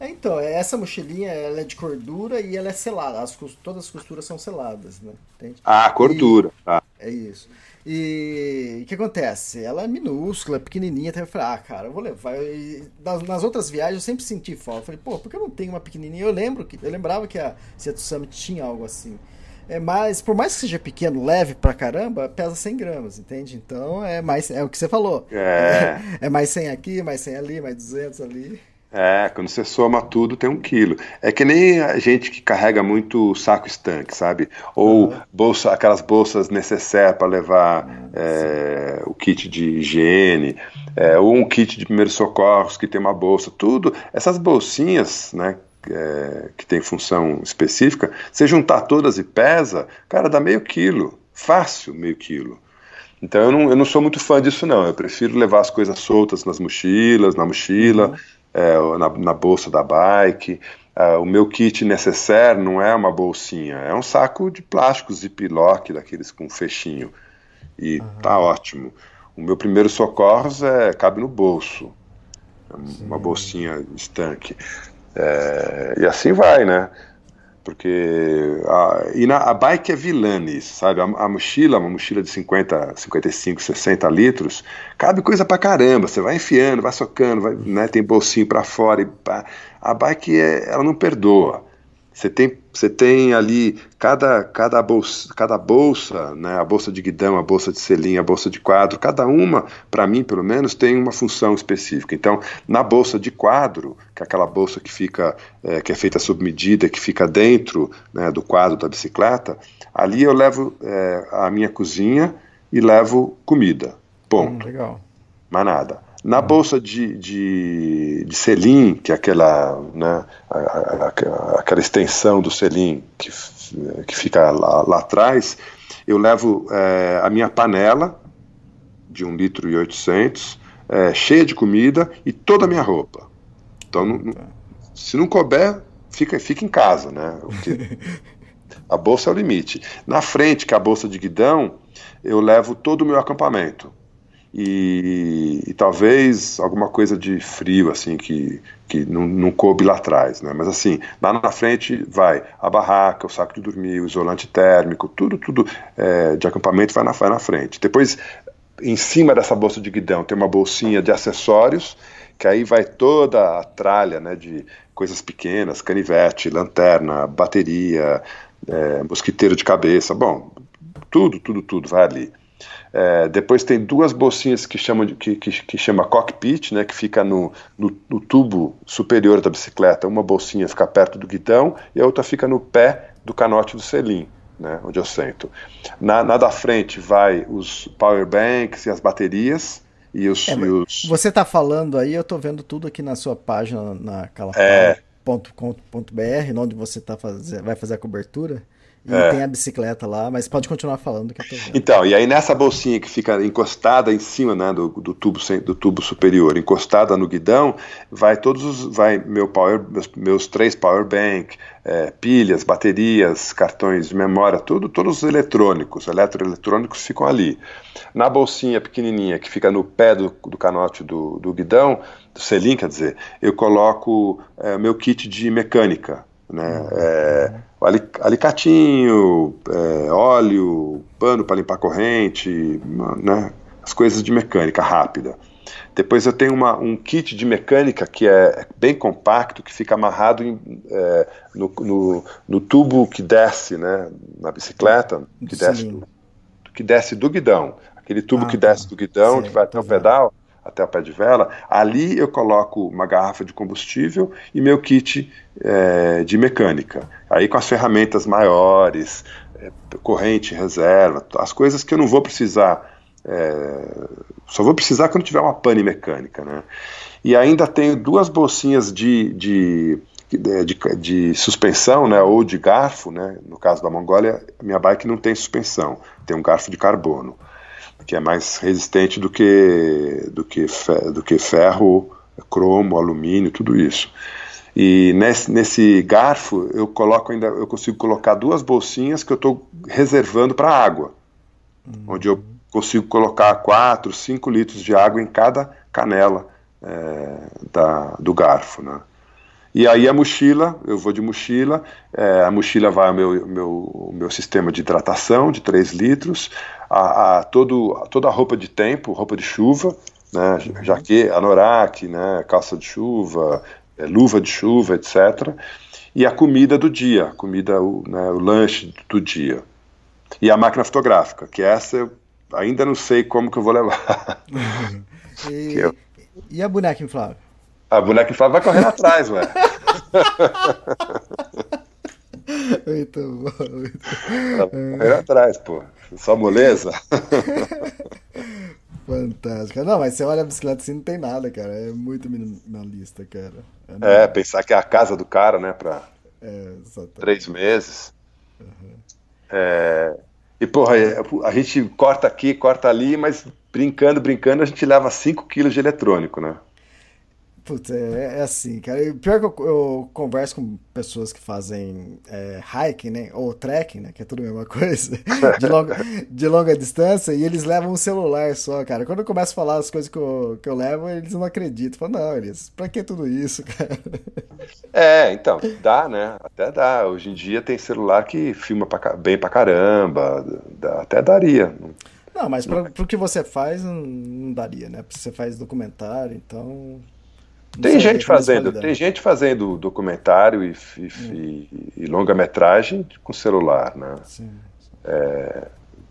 É, então, essa mochilinha ela é de cordura e ela é selada. As, todas as costuras são seladas, né? Entende? Ah, cordura. E, tá. É isso. E o que acontece? Ela é minúscula, pequenininha. Até eu falei, ah, cara, eu vou levar. E nas, nas, outras viagens eu sempre senti falta. Eu falei, pô, por que eu não tenho uma pequenininha? Eu lembro que eu lembrava que a Seattle Summit tinha algo assim. É mais, por mais que seja pequeno, leve pra caramba, pesa 100 gramas, entende? Então é mais, é o que você falou. É, é, é mais 100 aqui, mais 100 ali, mais 200 ali. É, quando você soma tudo tem um quilo. É que nem a gente que carrega muito saco estanque, sabe? Ou bolsa, aquelas bolsas necessárias para levar é, o kit de higiene, é, ou um kit de primeiros socorros que tem uma bolsa, tudo. Essas bolsinhas, né? É, que tem função específica, você juntar todas e pesa, cara, dá meio quilo. Fácil, meio quilo. Então eu não, eu não sou muito fã disso, não. Eu prefiro levar as coisas soltas nas mochilas, na mochila, uhum. é, na, na, bolsa da bike. Uh, o meu kit necessaire não é uma bolsinha, é um saco de plásticos de piloque, daqueles com fechinho. E uhum. tá ótimo. O meu primeiro socorros é, cabe no bolso. É uma bolsinha estanque. É, e assim vai, né? Porque a, e na, a bike é vilã nisso, sabe? A, a, mochila, uma mochila de 50, 55, 60 litros, cabe coisa pra caramba. Você vai enfiando, vai socando, vai, né, tem bolsinho para fora. E, pá. A bike é, ela não perdoa. Você tem, você tem ali cada, cada, bolsa, cada bolsa, né, a bolsa de guidão, a bolsa de selim, a bolsa de quadro, cada uma, para mim pelo menos, tem uma função específica. Então, na bolsa de quadro, que é aquela bolsa que fica, é, que é feita sob medida, que fica dentro né, do quadro da bicicleta, ali eu levo é, a minha cozinha e levo comida. Ponto. Hum, legal. mais nada. Na bolsa de, de, de selim, que é aquela, né, a, a, a, aquela extensão do selim que, que fica lá, lá atrás, eu levo é, a minha panela de 1 litro e 800, é, cheia de comida e toda a minha roupa. Então, não, não, se não couber, fica, fica em casa, né? A bolsa é o limite. Na frente, que é a bolsa de guidão, eu levo todo o meu acampamento. E, e, talvez alguma coisa de frio, assim, que, que não, não coube lá atrás, né? Mas assim, lá na frente vai a barraca, o saco de dormir, o isolante térmico, tudo, tudo é, de acampamento vai na, vai na frente. Depois, em cima dessa bolsa de guidão, tem uma bolsinha de acessórios, que aí vai toda a tralha, né, de coisas pequenas, canivete, lanterna, bateria, é, mosquiteiro de cabeça, bom, tudo, tudo, tudo vai ali. É, depois tem duas bolsinhas que chamam de, que, que, que chama cockpit, né, que fica no, no, no, tubo superior da bicicleta. Uma bolsinha fica perto do guidão e a outra fica no pé do canote do selim, né, onde eu sento. Na, na da frente vai os power banks e as baterias. E os, é, e os... Você está falando aí, eu estou vendo tudo aqui na sua página, na é... onde você tá fazer, vai fazer a cobertura. E é. tem a bicicleta lá, mas pode continuar falando que eu tô vendo. Então, e aí nessa bolsinha que fica encostada em cima né, do, do, tubo, do tubo superior, encostada no guidão, vai todos os. vai meu power, meus, meus três power bank, é, pilhas, baterias, cartões de memória, tudo, todos os eletrônicos, eletroeletrônicos ficam ali. Na bolsinha pequenininha que fica no pé do, do canote do, do guidão, do selim, quer dizer, eu coloco é, meu kit de mecânica, né? Uhum. É, alicatinho, é, óleo, pano para limpar corrente, né? as coisas de mecânica rápida. Depois eu tenho uma, um kit de mecânica que é bem compacto, que fica amarrado em, é, no, no, no, tubo que desce né, na bicicleta, que desce, que desce do guidão. Aquele tubo ah, que desce do guidão, que vai até o pedal até o pé de vela, ali eu coloco uma garrafa de combustível e meu kit é, de mecânica. Aí com as ferramentas maiores, é, corrente, reserva, as coisas que eu não vou precisar, é, só vou precisar quando tiver uma pane mecânica. Né? E ainda tenho duas bolsinhas de, de de, de, suspensão, né, ou de garfo, né, no caso da Mongólia, minha bike não tem suspensão, tem um garfo de carbono que é mais resistente do que, do que, do que ferro, cromo, alumínio, tudo isso. E nesse, nesse garfo eu coloco ainda, eu consigo colocar duas bolsinhas que eu estou reservando para água, uhum. onde eu consigo colocar 4, 5 litros de água em cada canela é, da, do garfo, né? E aí a mochila, eu vou de mochila, é, a mochila vai ao meu, meu, meu sistema de hidratação de 3 litros, a, a, todo, toda a roupa de tempo, roupa de chuva, né, jaque, anorak, né, calça de chuva, é, luva de chuva, etc. E a comida do dia, a comida, o, né, o lanche do dia. E a máquina fotográfica, que essa eu ainda não sei como que eu vou levar. e, eu... e a boneca inflável? A boneca inflável vai correndo atrás, ué. muito bom. Muito... Ela vai correndo atrás, pô. Só moleza? Fantástico. Não, mas você olha a bicicleta assim, não tem nada, cara. É muito minimalista, cara. É, é pensar que é a casa do cara, né, pra é, três meses. Uhum. É... E, porra, a gente corta aqui, corta ali, mas brincando, brincando, a gente leva 5 quilos de eletrônico, né? Putz, é, é, assim, cara. E pior que eu, eu, converso com pessoas que fazem é, hiking, né? Ou trekking, né? Que é tudo a mesma coisa. De longa, de longa distância. E eles levam um celular só, cara. Quando eu começo a falar as coisas que eu, que eu levo, eles não acreditam. Falam, não, eles, pra que tudo isso, cara? É, então, dá, né? Até dá. Hoje em dia tem celular que filma pra, bem pra caramba. Dá, até daria. Não, mas para o que você faz, não, não daria, né? Porque você faz documentário, então tem gente fazendo, tem gente fazendo documentário e, e, hum. e longa-metragem com celular, né? Sim. É,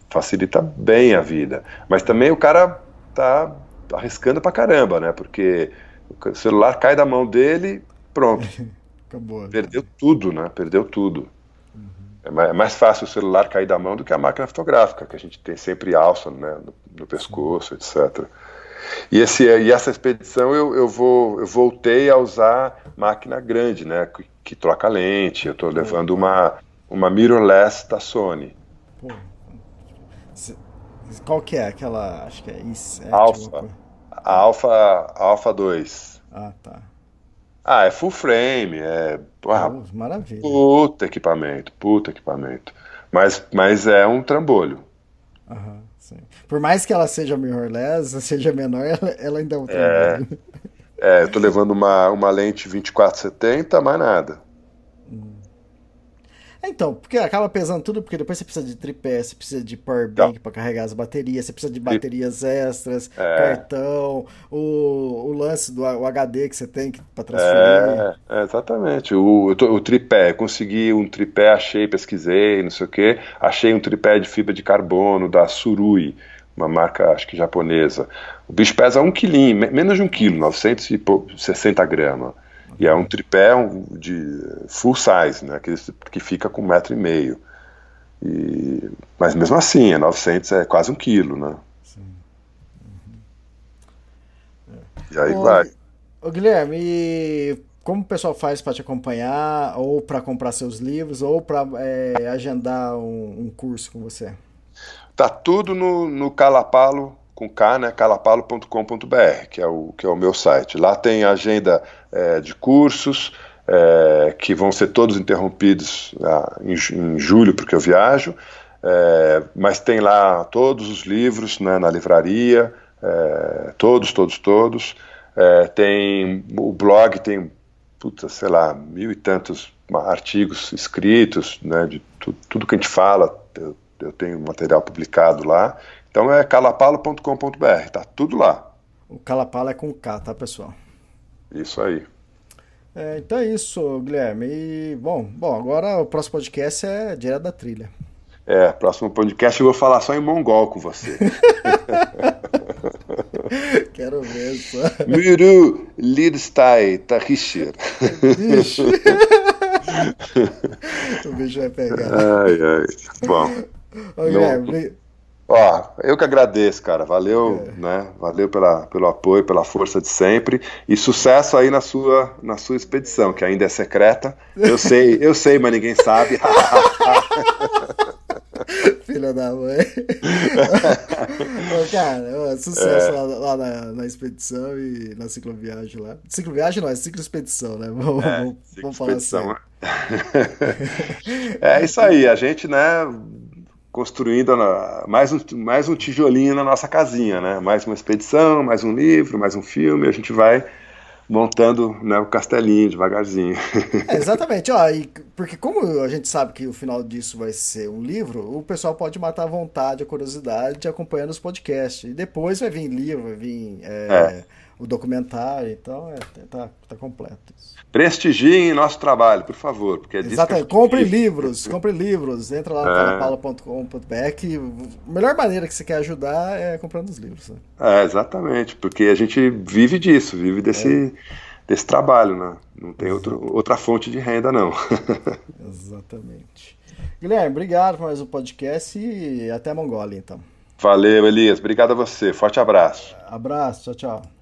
facilita bem a vida. Mas também o cara tá arriscando pra caramba, né? Porque o celular cai da mão dele, pronto. Acabou. Perdeu tudo, né? Perdeu tudo. Uhum. É mais fácil o celular cair da mão do que a máquina fotográfica, que a gente tem sempre alça né? no, no pescoço, Sim. etc. E, esse, e essa expedição eu, eu, vou, eu voltei a usar máquina grande, né? Que, que troca lente. Eu estou levando uma, uma mirrorless da Sony. Pô. Qual que é aquela? Acho que é isso. Alpha. A Alpha, Alpha 2. Ah, tá. Ah, é full frame, é. Ah, maravilha. Puta equipamento, puta equipamento. Mas, mas é um trambolho. Aham, sim. Por mais que ela seja mirrorless, seja menor, ela, ela ainda é um. É, é eu tô levando uma, uma lente 2470, mais nada. Então, porque acaba pesando tudo, porque depois você precisa de tripé, você precisa de power bank para carregar as baterias, você precisa de baterias extras, é. cartão, o, o lance do o HD que você tem para transferir. É, é, exatamente. O, o, tripé, consegui um tripé, achei, pesquisei, não sei o que, achei um tripé de fibra de carbono da Surui, uma marca acho que japonesa. O bicho pesa um quilinho, menos de um quilo, 960 gramas. E é um tripé de full size, né, que, que fica com um metro e meio. E, mas mesmo assim, é 900 é quase um quilo, né? Sim. Uhum. E aí ô, vai. Ô Guilherme, e como o pessoal faz para te acompanhar, ou para comprar seus livros, ou para é, agendar um, um, curso com você? Tá tudo no, no Calapalo com K, né, calapalo.com.br, que, é o, que é o meu site. Lá tem agenda é, de cursos, é, que vão ser todos interrompidos ah, em, em, julho, porque eu viajo, é, mas tem lá todos os livros né, na livraria, é, todos, todos, todos. É, tem o blog, tem, puta, sei lá, mil e tantos artigos escritos, né, de tu, tudo que a gente fala, eu, eu tenho material publicado lá. Então é calapalo.com.br, tá tudo lá. O Calapalo é com K, tá, pessoal? Isso aí. É, então é isso, Guilherme. E, bom, bom, agora o próximo podcast é direto da trilha. É, próximo podcast eu vou falar só em mongol com você. Quero ver só. Miru Lirstai Tahishir. o bicho vai pegar. Ai, ai. Bom. Ô, Guilherme, Ó, eu que agradeço, cara. Valeu, é. né? Valeu pela, pelo apoio, pela força de sempre e sucesso aí na sua na sua expedição, que ainda é secreta. Eu sei, eu sei, mas ninguém sabe. Filha da mãe. cara, sucesso é. lá, lá na, na, expedição e na cicloviagem lá. Cicloviagem não, é cicloexpedição, né? Vamos, é, vamos, vamos falar assim. é isso aí, a gente, né? Construindo mais um, mais um tijolinho na nossa casinha, né? Mais uma expedição, mais um livro, mais um filme, a gente vai montando né, o castelinho devagarzinho. É, exatamente, ó, e, porque como a gente sabe que o final disso vai ser um livro, o pessoal pode matar a vontade, a curiosidade acompanhando os podcasts. E depois vai vir livro, vai vir é, é. o documentário, então é, tá, tá completo isso. Prestigiem nosso trabalho, por favor. Porque é Exatamente. Compre livros, compre livros. Entra lá no é. calapaula.com.br que a melhor maneira que você quer ajudar é comprando os livros. Né? É, exatamente. Porque a gente vive disso, vive desse, é. desse trabalho, né? Não tem outro, outra fonte de renda, não. Exatamente. Guilherme, obrigado por mais um podcast e até a Mongólia, então. Valeu, Elias. Obrigado a você. Forte abraço. Abraço. Tchau, tchau.